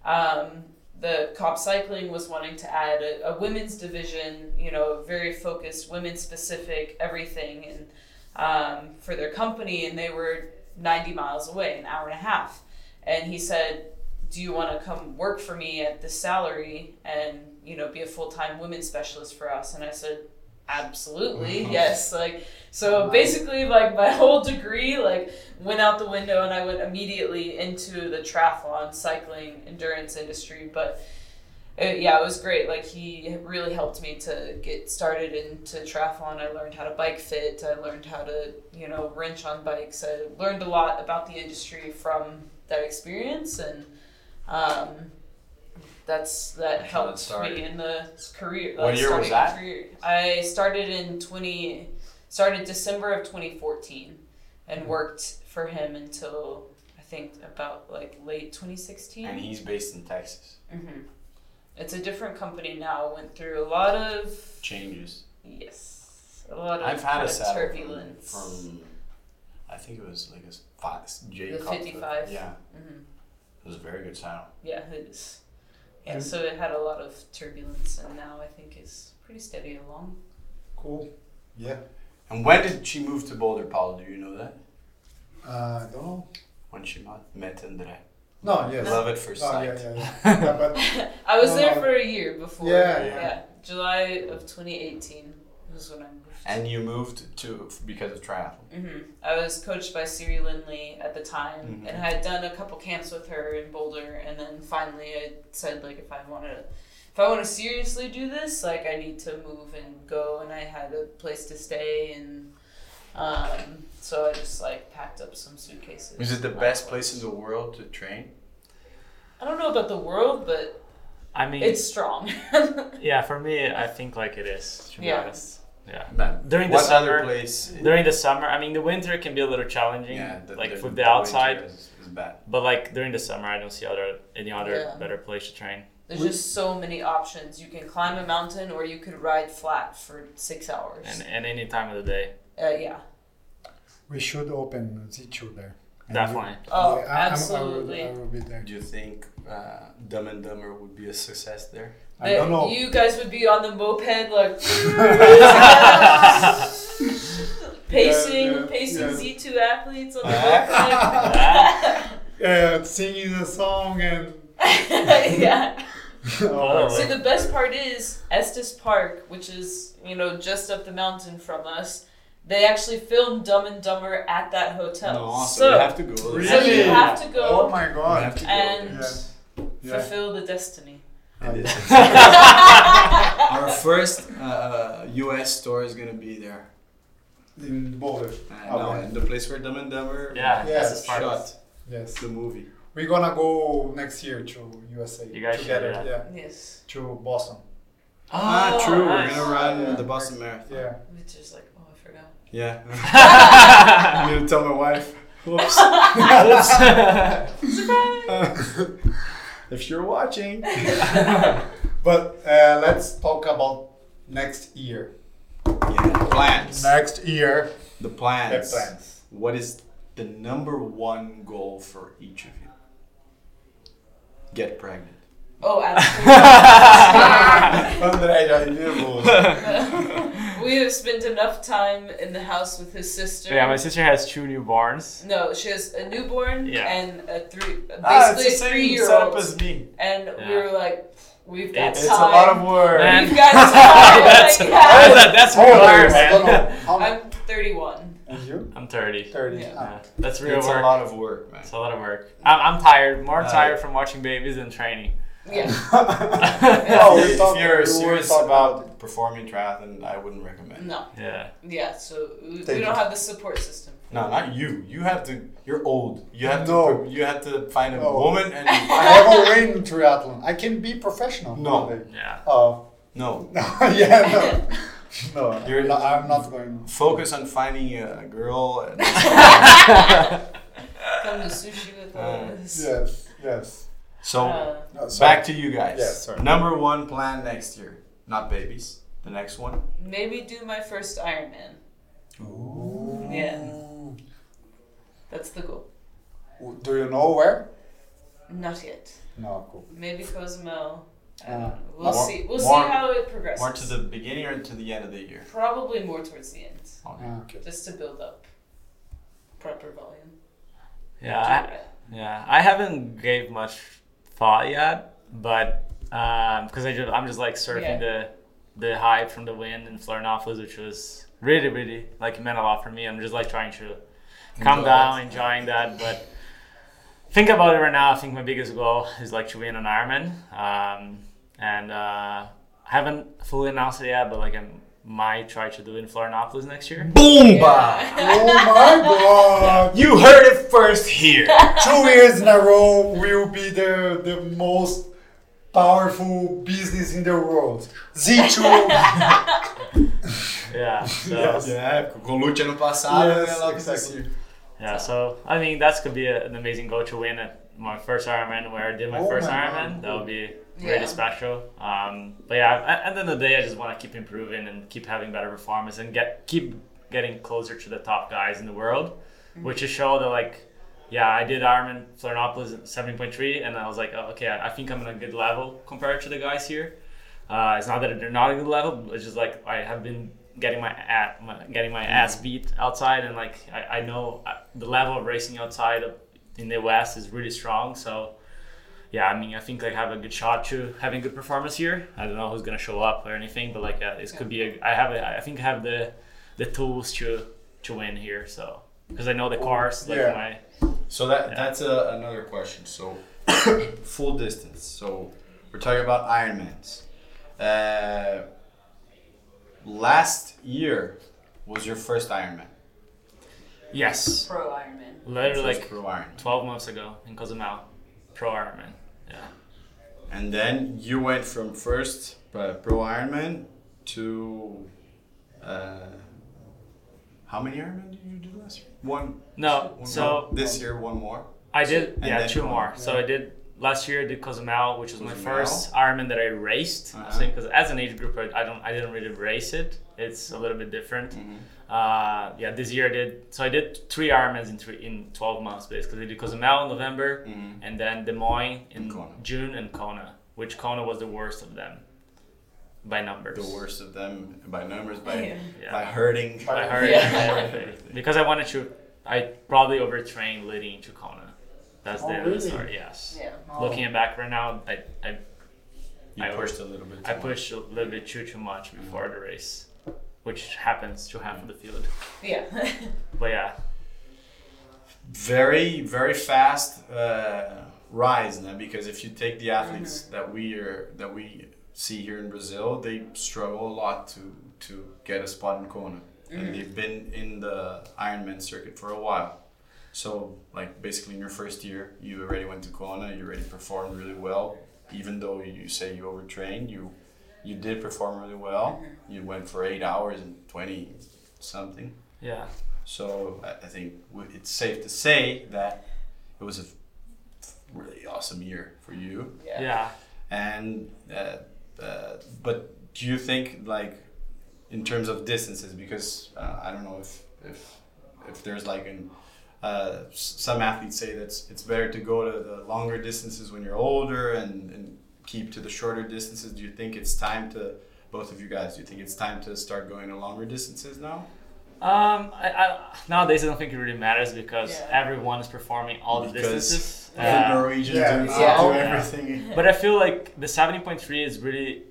um, the Cobb Cycling was wanting to add a, a women's division, you know, very focused, women specific, everything, and um, for their company, and they were 90 miles away, an hour and a half. And he said, "Do you want to come work for me at this salary and you know be a full time women's specialist for us?" And I said, "Absolutely, yes." Like so, basically, like my <laughs> whole degree like went out the window, and I went immediately into the triathlon, cycling, endurance industry. But uh, yeah, it was great. Like he really helped me to get started into triathlon. I learned how to bike fit. I learned how to you know wrench on bikes. I learned a lot about the industry from that experience, and um, that's that
That's how it
helped me in the career.
What year was
starting
that?
Career. I started in twenty. Started December of twenty fourteen, and
Mm-hmm.
worked for him until I think about like late twenty sixteen.
And he's based in Texas.
Mm-hmm. It's a different company now. Went through a lot of
Changes.
yes, a lot of
I've had a
of
saddle from,
turbulence.
from I think it was like a five, J
The
Cup,
55.
Yeah,
hmm
it was a very good sound.
Yeah, it is. Yeah,
And-
so it had a lot of turbulence, and now I think it's pretty steady along.
Cool. Yeah.
And when did she move to Boulder, Paul? Do you know that?
Uh, I don't know.
When she met, met Andre.
No, yes.
Love at first
Oh,
sight.
yeah, yeah, <laughs> yeah. yeah but <laughs>
I was
No,
there
no.
for a year before.
Yeah,
yeah.
July of 2018 was when I moved.
And you moved to because of triathlon.
hmm I was coached by Siri Lindley at the time,
Mhm.
and I had done a couple camps with her in Boulder, and then finally I said like if I want to, if I want to seriously do this, like I need to move and go, and I had a place to stay, and um, so I just like packed up some suitcases.
Is it the best
I
place in the world to train?
I don't know about the world, but
I mean,
it's strong. <laughs>
yeah, for me, I think like it is. To be
Yeah.
honest, yeah.
Man,
During the
what other
summer-
place?
During the summer, I mean, the winter can be a little challenging,
yeah, the,
like
the,
with
the
the outside.
winter Is, is bad.
But like during the summer, I don't see other any other
Yeah.
better place to train.
There's just so many options. You can climb a mountain, or you could ride flat for six hours.
And and any time of the day,
uh, yeah.
we should open Z2 there. And
definitely.
Oh,
I- I'm-
absolutely.
I, will, I will be there.
Do you think uh, Dumb and Dumber would be a success there?
I don't know.
You guys would be on the moped like <laughs> pacing,
Yeah, yeah,
pacing. Z two athletes on the <laughs>
Yeah.
uh, singing the song and.
moped. <laughs> yeah.
Oh,
So the best part is Estes Park, which is you know just up the mountain from us. They actually filmed Dumb and Dumber at that hotel.
No, so,
so
you have to go.
Really?
so you have to
Oh my god.
have to go.
and
Yeah. Yeah.
fulfill the destiny.
And it's- <laughs> Our first uh, U.S. store is gonna be there.
In Boulder.
Uh, No,
Okay.
in the place where Dumb and Dumber
Yeah,
Yeah,
that's part.
shot
Yes.
the movie.
We're gonna go next year to USA.
You guys should,
together.
yeah.
Yes.
To Boston.
Ah,
Oh,
true.
nice.
We're gonna run
Yeah.
the Boston Marathon.
Yeah.
Which is like, I forgot.
Yeah. <laughs> I'm gonna tell my wife. Whoops. <laughs> if you're watching. <laughs>
But uh, let's talk about next year.
Yeah. Plans.
Next year.
The plans.
The plans.
What is the number one goal for each of you? Get pregnant.
Oh, absolutely.
André já viu.
we have spent enough time in the house with his sister.
yeah, my sister has two newborns.
No, she has a newborn
Yeah.
and a three,
Ah,
basically a three-year-old.
as me.
And we
Yeah.
were like, we've got
It's
time.
It's a lot of work.
Man.
We've got <laughs> time.
that's
like,
that, that's
How
real work. man. <laughs>
I'm 31.
And you?
I'm 30.
30.
Yeah.
Ah.
Yeah, that's real
It's
work.
a lot of work, man.
It's a lot of work. I'm, I'm tired. More
Uh,
tired from watching babies than training.
Yeah. <laughs> <laughs>
No, we
if you're
we
serious about performing triathlon, I wouldn't recommend.
No.
Yeah.
Yeah, so we, we don't have the support system.
No, not you. You have to. You're old. You have
No.
to. You have to find a
No.
woman and. <laughs>
I have a win triathlon. I can be professional.
No.
one.
Yeah.
Oh.
no.
yeah, no. No,
You're-
I'm not, I'm not going.
Focus on finding a girl. And
Come to sushi with
Uh,
us.
Yes, yes.
So
Uh,
No,
back to you guys.
Yeah, sorry.
Number one plan next year. Not babies. The next one.
maybe do my first Ironman.
Ooh.
Yeah. That's the goal.
Do you know where?
Not yet.
No, cool.
Maybe Cozumel. I don't know. We'll
More-
see. We'll
more-
see how it progresses.
More to the beginning or to the end of the year.
Probably more towards the end,
Ah, okay.
just to build up proper volume.
Yeah. I, yeah. I haven't gave much thought yet, but because I just I'm just like surfing the the hype from the win in Florianopolis, which was really really like meant a lot for me. I'm just like trying to calm
Enjoy
down,
it.
enjoying that, but. Think about it right now. I think my biggest goal is like to win an Ironman, um, and uh, I haven't fully announced it yet, but like I might try to do in Florianopolis next year.
Boom!
Oh my god!
You heard it first here. <laughs>
Two years in a row will be the, the most powerful business in the world. Z2. <laughs> <laughs>
Yeah. So,
Yes.
yeah, com o ano passado,
Yes,
né? Logo
exactly.
assim.
Yeah, so I mean that's could be a, an amazing goal to win at my first Ironman where I did my
Oh
first
my
Ironman.
God.
That would be
Yeah.
really special. Um, but yeah, at, the end of the day, I just want to keep improving and keep having better performance and get keep getting closer to the top guys in the world. which is show that like, yeah, I did Ironman Florianopolis at 7.3, and I was like, oh, okay, I think I'm in a good level compared to the guys here. Uh, it's not that they're not a good level, it's just like I have been getting my, at, my getting my ass beat outside, and like I, I know uh, the level of racing outside in the West is really strong. So yeah, I mean, I think like I have a good shot to having good performance here. I don't know who's gonna show up or anything, but like uh, this could be a. I have a, I think I have the the tools to to win here. So because I know the cars, like
Yeah.
my
So that
Yeah.
that's a, another question. So full distance. So we're talking about Ironmans. Uh, last year was your first Ironman.
yes,
Pro Ironman.
literally like
pro Ironman. 12
months ago in Cozumel, pro Ironman. Yeah,
And then you went from first uh, pro Ironman to uh, how many Ironman did you do last year? One.
no,
one
so
more. this year one more.
I did
And
yeah
then
two
one.
more. So I did last year. I did Cozumel, which was my first Ironman that I raced.
Uh-huh.
So because as an age group, I I don't I didn't really race it. It's a little bit different.
Mm-hmm.
Uh, yeah, this year I did. So I did three Ironmans in three in twelve months basically. I did Cozumel in November,
Mhm.
and then Des Moines in
And Kona.
June, and Kona, which Kona was the worst of them by numbers.
The worst of them by numbers, by
Yeah.
Yeah.
by hurting.
By
I heard
Yeah.
everything. <laughs> because I wanted to. I probably overtrained leading to Kona. That's
Oh,
the
really?
story. Yes.
Yeah.
Oh.
Looking back right now, I, I
You
I
pushed a little bit.
I
much.
pushed a little bit too too much before the race, which happens to half of the field.
Yeah. <laughs>
But yeah,
very very fast uh, rise now because if you take the athletes
Mm-hmm.
that we are that we see here in Brazil, they struggle a lot to to get a spot in Kona,
Mm-hmm.
and they've been in the Ironman circuit for a while. So like basically in your first year, you already went to Kona, you already performed really well, even though you say you overtrained, you you did perform really well. You went for eight hours and twenty something.
yeah,
So I I think it's safe to say that it was a really awesome year for you.
Yeah.
yeah.
And uh, uh, but do you think like in terms of distances because uh, I don't know if if if there's like an uh, some athletes say that it's, it's better to go to the longer distances when you're older and, and keep to the shorter distances. Do you think it's time to both of you guys? Do you think it's time to start going to longer distances now?
Um, I, I, nowadays I don't think it really matters because
Yeah.
everyone is performing all the
Because
distances.
The
Uh,
Norwegians
Yeah.
do,
Yeah.
do
Yeah.
everything.
but I feel like the seventy point three is really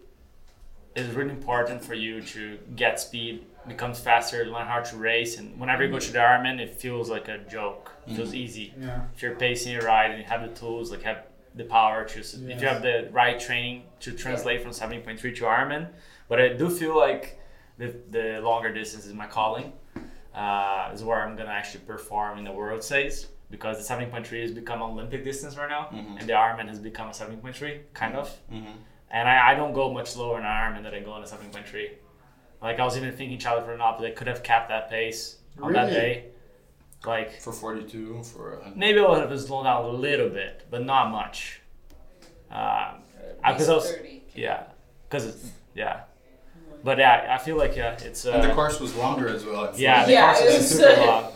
is really important for you to get speed, becomes faster, learn how to race, and whenever you go to the Ironman, it feels like a joke. It feels easy.
Yeah.
if you're pacing your ride and you have the tools, like have the power to, if you have the right training to translate from 70.3 to Ironman. But I do feel like the, the longer distance is my calling. Uh, is where I'm gonna actually perform in the world states because the 70.3 has become Olympic distance right now,
Mhm.
and the Ironman has become a 70.3 kind of.
Mm-hmm.
And I, I don't go much slower in Ironman than I go in a 7.3. Like I was even thinking Challenge Florianopolis, I could have kept that pace on that day. Like
For 42, for 100.
maybe I would have slowed down a little bit, but not much. Um, 'cause I was-
30.
yeah, because yeah, but yeah, I feel like yeah, it's uh,
And the course was longer as well. It's
yeah,
like-
the
Yeah,
course
it
was <laughs>
was,
super
uh,
long,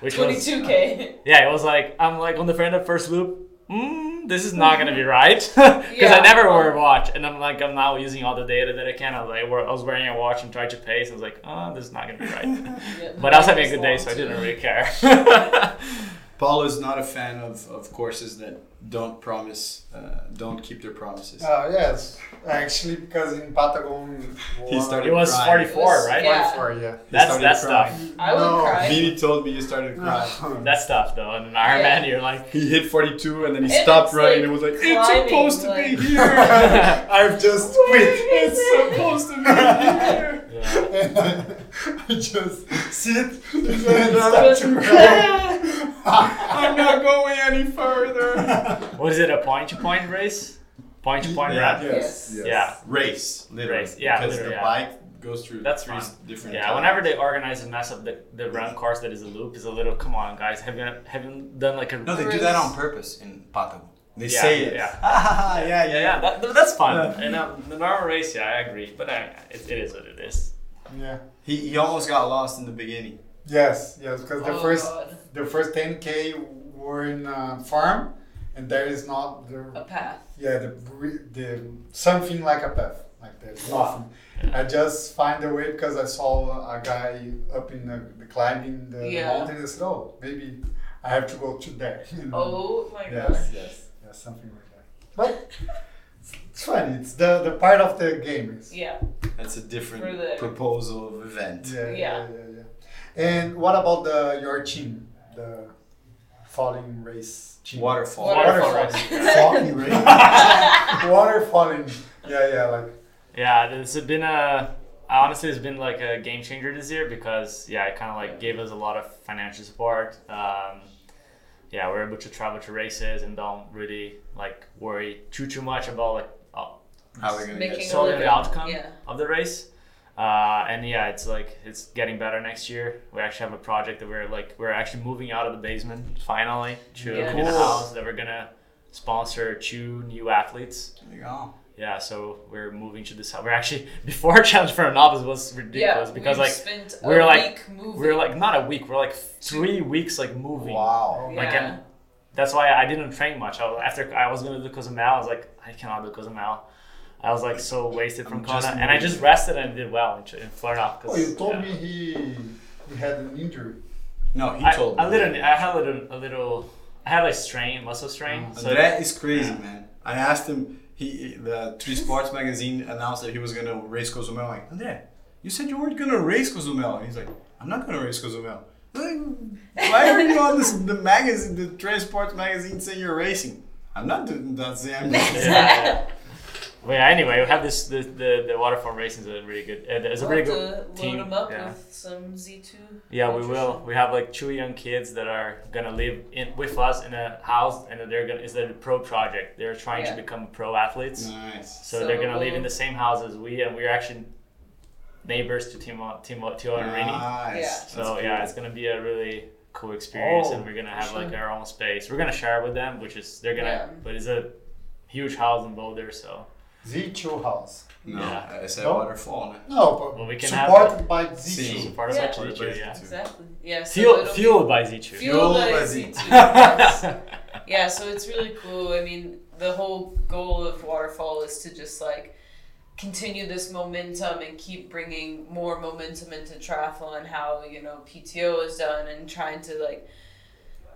which
22k.
yeah, it was like I'm like on the front of first loop. Mm, this is not gonna be right <laughs> because
Yeah.
I never wear a watch, and I'm like I'm now using all the data that I can. I was like I was wearing a watch and tried to pace. I was like, oh, this is not gonna be right. <laughs>
Yeah,
but I was having a good day, so I didn't really care. <laughs>
Paul is not a fan of, of courses that don't promise, uh, don't keep their promises.
Uh, yes, actually, because in Patagon,
He started
it was
crying.
44, right?
Yeah.
44, yeah.
He
That's
started
that's
crying.
tough.
I would
No.
cry.
Vini told me you started crying. <laughs>
That's tough though. And an Ironman,
Yeah.
you're like,
He hit 42 and then he
And
stopped running
like
and was like,
climbing,
It's supposed to
like-
be here! <laughs> <laughs>
I've just quit.
it's supposed to be here!
yeah.
I just sit and
Just-
start to cry.
I'm not going any further! <laughs>
was it a point to point race? Point to point
Yeah.
run?
Yes.
Yeah.
Race, literally.
Race, yeah,
Because
literally,
the
yeah.
bike goes through
That's
three
fine.
different
Yeah,
times.
whenever they organize and mess up the, the run course that is a loop is a little come on guys, have you have you done like a
No, they do that on purpose in Patagon. They
Yeah,
say it.
yeah. <laughs>
Ah, yeah,
yeah, yeah, that, that's fun.
Yeah.
And uh, the normal race, yeah, I agree. But uh, it, it is what it is.
Yeah.
He, he almost got lost in the beginning.
Yes, yes, because the
Oh,
first
God.
The first 10k were in a farm, and there is not the
A path.
yeah the the something like a path like there's nothing. I just find a way because I saw a guy up in the, the climbing the
Yeah.
mountain. I said, oh, maybe I have to go to there. <laughs> you know?
Oh my
yes,
gosh.
yes, yes, something like that. But it's funny. It's the the part of the game. Is,
Yeah.
That's a different
the-
proposal of event.
Yeah, yeah,
Yeah.
yeah, yeah. And what about the your team, the falling race team?
Waterfall.
Waterfall
Waterfall.
race. <laughs>
falling race. Water falling. Yeah, yeah, like
Yeah, this has been a honestly it's been like a game changer this year because yeah, it kind of like gave us a lot of financial support. Um, yeah, we're able to travel to races and don't really like worry too too much about like uh,
How we're gonna get
a
sorting the outcome
Yeah.
of the race. Uh, and yeah, it's like it's getting better next year. We actually have a project that we're like we're actually moving out of the basement finally to
Yeah.
a
Cool.
house that we're gonna sponsor two new athletes.
There you go.
Yeah, so we're moving to this house. We're actually <laughs> before Challenge Florianopolis was ridiculous
yeah.
because like
spent
we're
a
like-
moving.
we're like not a week, we're like three weeks like moving.
Wow.
yeah.
and- That's why I didn't train much. I was, after I was gonna do Cozumel, I was like, I cannot do Cozumel. I was like so wasted from
I'm
Kona, and I just rested and did well in, in Florida.
oh, you told
yeah.
me he he had an injury.
No, he
I,
told
a
me.
little, I had a little, a little, I had like strain, muscle strain. Mm. So
André is crazy, man. I asked him. He the Three Sports magazine announced that he was gonna race Cozumel. I'm like, André, you said you weren't gonna race Cozumel. And he's like, I'm not gonna race Cozumel. Like, Why are you on this the magazine, the Transports magazine, saying you're racing? I'm not doing that. Saying <laughs>
yeah. Well, yeah, anyway, we have this the the, the waterfall racing is a really good. Uh, it's a really good
to
team.
load them up
yeah.
with some Z2.
Yeah, we will. We have like two young kids that are gonna live in with us in a house, and they're gonna. It's a pro project. They're trying
Yeah.
to become pro athletes,
nice.
so,
So
they're gonna live in the same house as we, and we're actually neighbors to Timo, Timo, Tio and Rinny.
Nice.
Yeah.
So yeah, it's gonna be a really cool experience,
Oh,
and we're gonna have
sure.
like our own space. We're gonna share with them, which is they're gonna.
Yeah.
But it's a huge house in Boulder, so
Z2 house.
No,
Yeah.
I said
No?
waterfall. No?
No, but
Well, we can have
supported by Z2.
See.
part of
Yeah.
what you do, yeah.
Exactly. Yeah. So
Fuel,
it'll be-
fueled by Z2.
Fueled by
by
Z2.
Z2. <laughs> <laughs>
yeah, so it's really cool. I mean, the whole goal of Waterfall is to just like continue this momentum and keep bringing more momentum into triathlon. How you know PTO is done and trying to like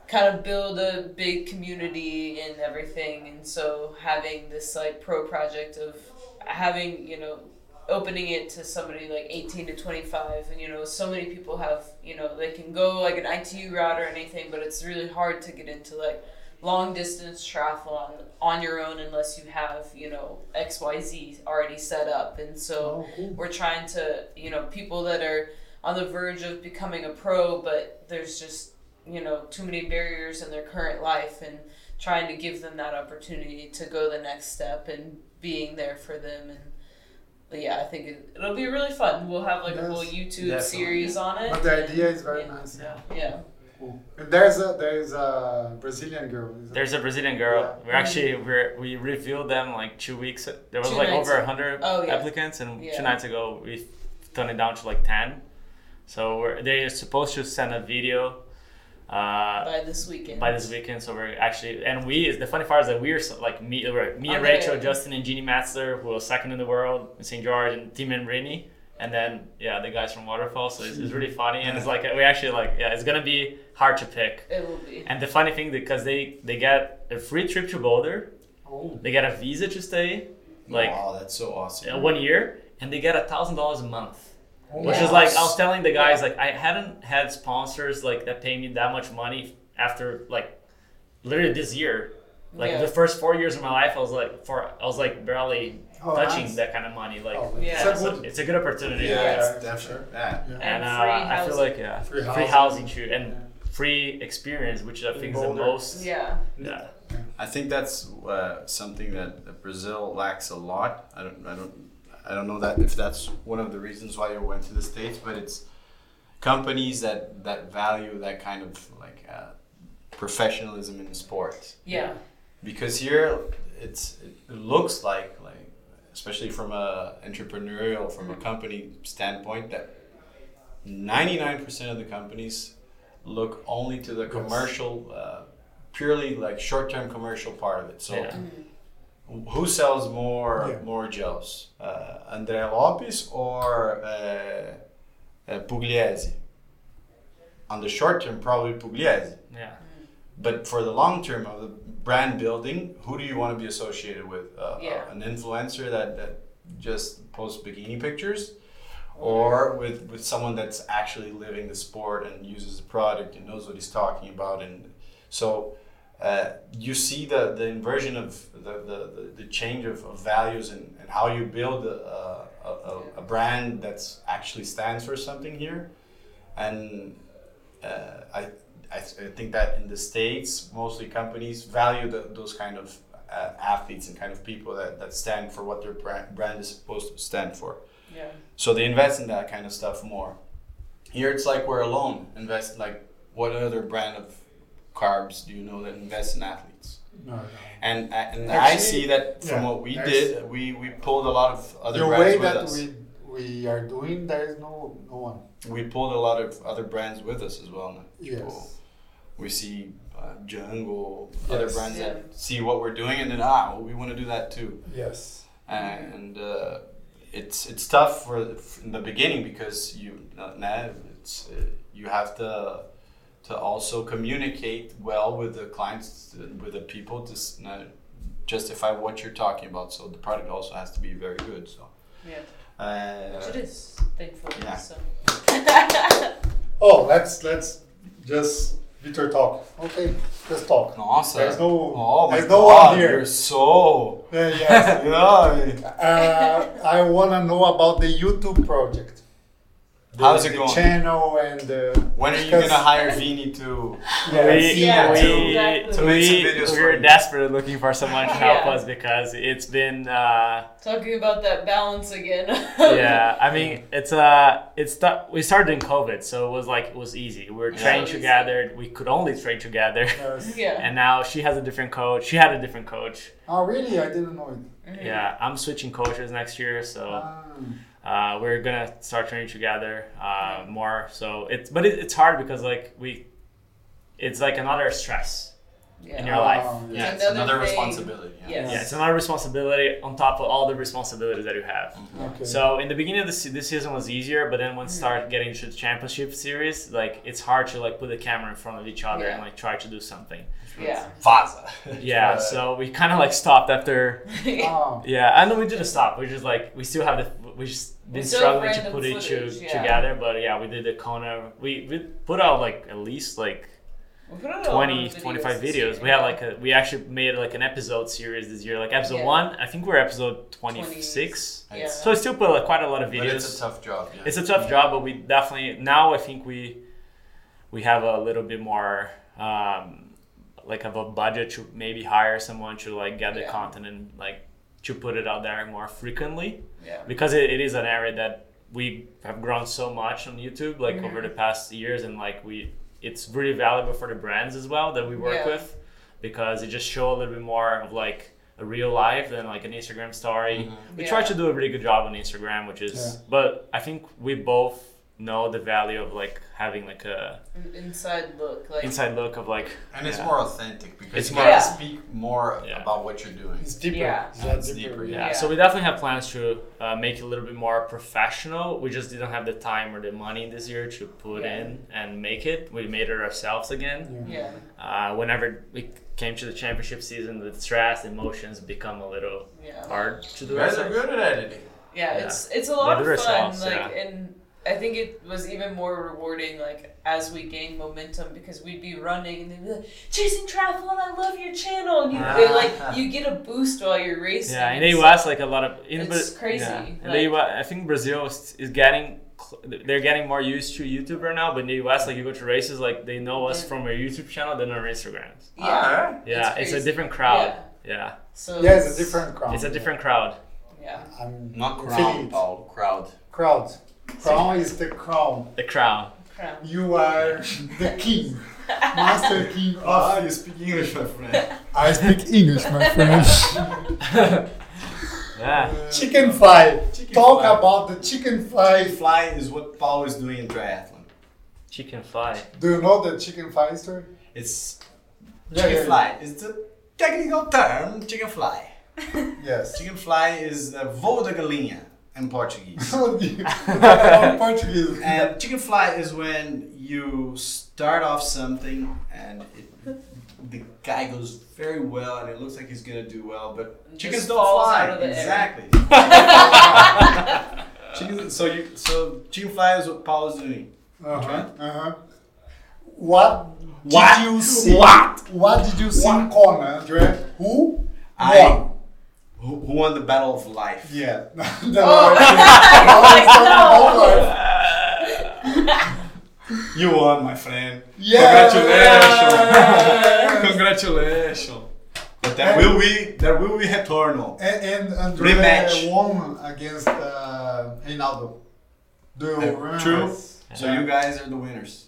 kind of build a big community and everything. And so having this like pro project of having you know opening it to somebody like 18 to 25 and you know so many people have you know they can go like an itu route or anything but it's really hard to get into like long distance triathlon on your own unless you have you know xyz already set up and so
Oh, cool.
we're trying to you know people that are on the verge of becoming a pro but there's just you know too many barriers in their current life and trying to give them that opportunity to go the next step and being there for them and yeah, I think it, it'll be really fun. We'll have like a whole YouTube
definitely.
series on it.
But the
and-
idea is very
yeah,
nice.
Yeah.
Yeah.
Cool. And there's a there's a Brazilian girl.
There's a Brazilian girl.
Yeah.
We're actually we're, we revealed them like two weeks. There was
Two
like over
ago.
hundred
Oh, yeah.
applicants, and
Yeah.
two nights ago we turned it down to like ten. So we're, they're supposed to send a video uh,
By this weekend.
by this weekend. So we're actually and we is the funny part is that we're so- like me, we're- me and
Okay.
Rachel, Justin, and Jeanni Metzler, who was second in the world in St. George, and Tim and Rinny. And then yeah, the guys from Waterfall. So it's, it's really funny, and it's like we actually like yeah, it's gonna be hard to pick.
It will be.
And the funny thing, because they they get a free trip to Boulder,
Oh,
they get a visa to stay, like
wow, that's so awesome.
one year, and they get a thousand dollars a month. Which
Yeah.
is like I was telling the guys, like I hadn't had sponsors like that pay me that much money after like literally this year. Like
Yeah.
the first four years of my life, I was like for I was like barely
Oh,
touching
nice.
that kind of money. Like
Oh,
Yeah.
yeah,
it's a good.
it's a good opportunity.
Yeah,
Yeah,
it's
yeah,
definitely. Yeah.
Yeah.
And,
And
uh,
free
I feel like yeah,
Free
free,
housing.
housing too, and
Yeah.
free experience, which I think is the most.
Yeah.
Yeah.
I think that's uh, something that, that Brazil lacks a lot. I don't, I don't, I don't know that if that's one of the reasons why you went to the states, but it's companies that that value that kind of like uh, professionalism in sports.
Yeah.
Because here, it's it looks like like especially from a entrepreneurial from a company standpoint that ninety nine percent of the companies look only to the commercial, uh, purely like short-term commercial part of it. So,
Yeah.
Who sells more
Yeah.
more gels, uh, Andrea Lopes or uh, uh, Pugliese? On the short term, probably Pugliese.
Yeah.
But for the long term of the brand building, who do you want to be associated with? Uh,
Yeah.
An influencer that, that just posts bikini pictures, or with, with someone that's actually living the sport and uses the product and knows what he's talking about. And so uh, you see the, the inversion of the, the, the, change of, of values and, and how you build a, a, a, a brand that actually stands for something here. And uh, I, I, I think that in the states, mostly companies value the, those kind of uh, athletes and kind of people that, that stand for what their brand, brand is supposed to stand for.
Yeah.
So they invest in that kind of stuff more. Here it's like we're alone. Invest like what other brand of carbs do you know that invest in athletes?
No, no.
And and I see that from
yeah,
what we did, we, we pulled a lot of other
the
brands
way
with
that
us.
we we are doing, there is no no one.
we pulled a lot of other brands with us as well. Now.
Yes.
we see uh, Jungle, other brands
Yeah.
that see what we're doing, and then ah, well, we want to do that too.
Yes.
And uh, it's it's tough for in the beginning because you nah, it's uh, you have to to also communicate well with the clients, with the people to uh, justify what you're talking about. So the product also has to be very good. So.
Yeah.
Uh,
Which it is, thankfully.
Yeah.
So. <laughs>
Oh, let's let's just Victor talk. Okay, just talk.
Nossa.
There's no
Oh my
there's no
God,
one here.
You're so.
Uh, yes. <laughs>
yeah.
uh, I wanna know about the YouTube project. The,
How's it
the
going?
Channel and the.
When are you gonna hire Vini to? <laughs>
Yeah,
we,
Yeah,
that
we,
too.
exactly.
To make some
we,
videos
we
for
were desperate looking for someone to help
Yeah.
us because it's been uh,
Talking about that balance again. <laughs>
yeah i mean <laughs> it's uh it's th- we started in covid so it was like it was easy we were
Yeah.
trained
So easy.
together we could only train together
Yes.
yeah.
and now she has a different coach she had a different coach
Oh, really? I didn't know it.
Mhm.
yeah i'm switching coaches next year so
Ah.
Uh, we're gonna start training together uh, more so it's but it, it's hard because like we it's like another stress
Yeah.
in your life.
Yeah,
yeah.
it's
Another
another responsibility. Yeah.
Yes.
yeah it's another responsibility on top of all the responsibilities that you have
Okay.
So in the beginning of the this season was easier, but then once start getting to the championship series, like it's hard to like put the camera in front of each other
Yeah.
and like try to do something.
Yeah.
Vaza. <laughs>
Yeah, so we kind of like stopped after. <laughs>
oh,
Yeah, and know we didn't stop. We just like we still have the we just been
still
struggling to
random
put it to,
yeah.
together, but yeah, we did the Kona. We we put out like at least like
We put out a lot
20,
of
25 videos.
year,
We had like a, we actually made like an episode series this year. Like episode
Yeah.
one, I think we're episode twenty six.
Yeah.
So I still put like quite a lot of
But
videos.
it's a tough job. Yeah.
It's a tough job, but we definitely now I think we we have a little bit more um, like of a budget to maybe hire someone to like get the
Yeah.
content and like to put it out there more frequently
Yeah.
because it, it is an area that we have grown so much on YouTube like
Mm-hmm.
over the past years and like we it's really valuable for the brands as well that we work
Yeah.
with because it just show a little bit more of like a real life than like an Instagram story.
Mm-hmm.
We
Yeah.
try to do a really good job on Instagram, which is
Yeah.
but I think we both know the value of like having like a
An inside look, like
inside look of like
and it's
yeah.
more authentic because
It's
you
more-
can
Yeah.
speak more
Yeah.
about what you're doing.
it's deeper.
Yeah.
It's a lot
It's
deeper.
deeper,
yeah.
Yeah.
So we definitely have plans to uh, make it a little bit more professional. We just didn't have the time or the money this year to put
Yeah.
in and make it. We made it ourselves again.
Yeah.
yeah,
Uh, whenever we came to the championship season, the stress, emotions become a little
yeah.
hard to do.
You guys are
ourselves.
good at editing.
Yeah,
Yeah.
it's it's a lot
We
of fun.
ourselves,
like,
yeah.
and I think it was even more rewarding. Like as we gained momentum, because we'd be running and they'd be like, "Chasing triathlon, I love your channel," and you they, ah. like you get a boost while you're racing.
Yeah, in
It's
the US, like a lot of in
It's
but-
crazy,
Yeah. In
like-
the US, I think Brazil is, is getting they're getting more used to YouTube right now. But in the US, like you go to races, like they know us
Yeah.
from our YouTube channel than our Instagrams.
yeah, ah,
Alright.
Yeah, it's, a different crowd.
Yeah.
Yeah,
So
Yeah, it's a different crowd.
it's a different crowd.
Yeah,
I'm
Not
feeling
crown. Paul. Crowd.
Crowd. Crown is the crown.
The crown.
crown.
You are the king. Master king
Ah, you speak English, my friend. <laughs>
I speak English, my friend. <laughs>
Yeah.
chicken fly.
Chicken
Talk
fly.
about the chicken fly.
Fly is what Paul is doing in triathlon.
Chicken fly.
Do you know the chicken fly story?
It's chicken
yeah,
fly. It's the technical term, chicken fly.
Yes.
Chicken fly is uh, voo da galinha in Portuguese. <laughs> <laughs> <laughs>
Portuguese.
and chicken fly is when you start off something and it, the guy goes very well and it looks like he's gonna do well, but
And
chickens
just
don't fly.
out of the air.
exactly. chicken, so you so chicken fly is what Paul is doing.
Uh-huh. Uh-huh. What did
What?
you see?
What?
What did you see in Kona, Andre? Who?
I
won?
Who, who won the battle of life?
Yeah. <laughs>
Oh. <laughs> <laughs>
You won, my friend.
Yeah.
Congratulations. Congratulations. But there will be there will be retorno.
And, and Andre
Rematch.
won against uh, Reinaldo. Do you remember?
true. So you guys are the winners.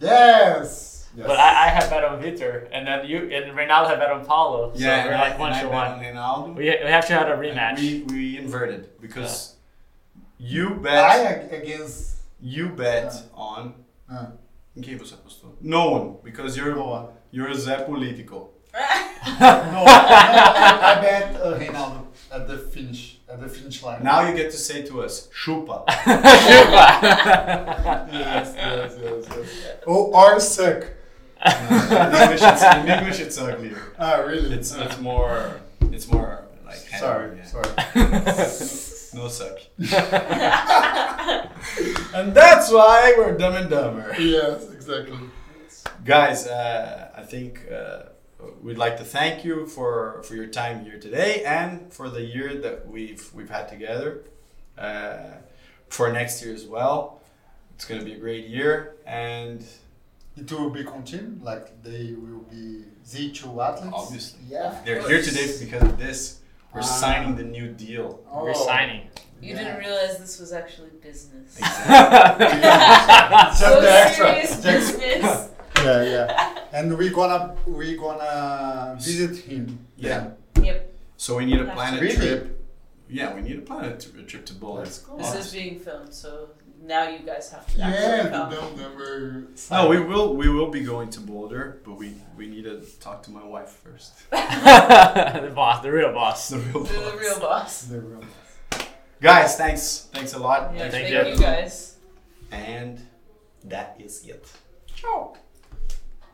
Yes. Yes.
But I, I had bet on Vitor, and then you and Ronaldo had bet on Paulo. So
Yeah,
we're
and
like
I-
one to
bet on
one.
Ronaldo.
We, we have to have a rematch.
We, we inverted because you bet
ag- against
you bet on
uh,
em quem você apostou? No one because you're
no one.
you're a Zé Politico. <laughs>
No, no, I, I bet uh, Reinaldo at the finish at the finish line.
Now you get to say to us, chupa. <laughs> <laughs>
yes, yes, yes, yes. Oh, or suck.
In, English it's, in English it's uglier.
Ah, really?
It's it's more it's more like
sorry,
yeah.
sorry. <laughs>
No suck. <laughs> and that's why we're dumb and dumber.
yes, exactly.
Guys, uh, I think uh, we'd like to thank you for, for your time here today and for the year that we've we've had together. Uh, for next year as well, it's gonna be a great year, and
It will be continued, like they will be Z2 athletes.
Obviously.
Yeah.
they're here today because of this. We're
Ah.
signing the new deal.
Oh.
We're signing.
You didn't realize this was actually business.
Exactly. <laughs>
Just
so serious
Just-
business. <laughs>
yeah, yeah. And we gonna we gonna visit him.
Yeah.
Yep.
So we need to plan a
Really?
trip. Yeah, we need to plan a, t- a trip to Boulder.
Let's.
This is being filmed, so now you guys have to
Yeah,
actually
the
come.
dumb number.
No, we will we will be going to Boulder, but we we need to talk to my wife first. <laughs>
the boss, the real boss.
The real
You're the
boss.
real boss.
The real. Boss.
Guys, thanks. Thanks a lot.
Yeah,
Thank
thank
you.
you guys.
And that is it. Ciao.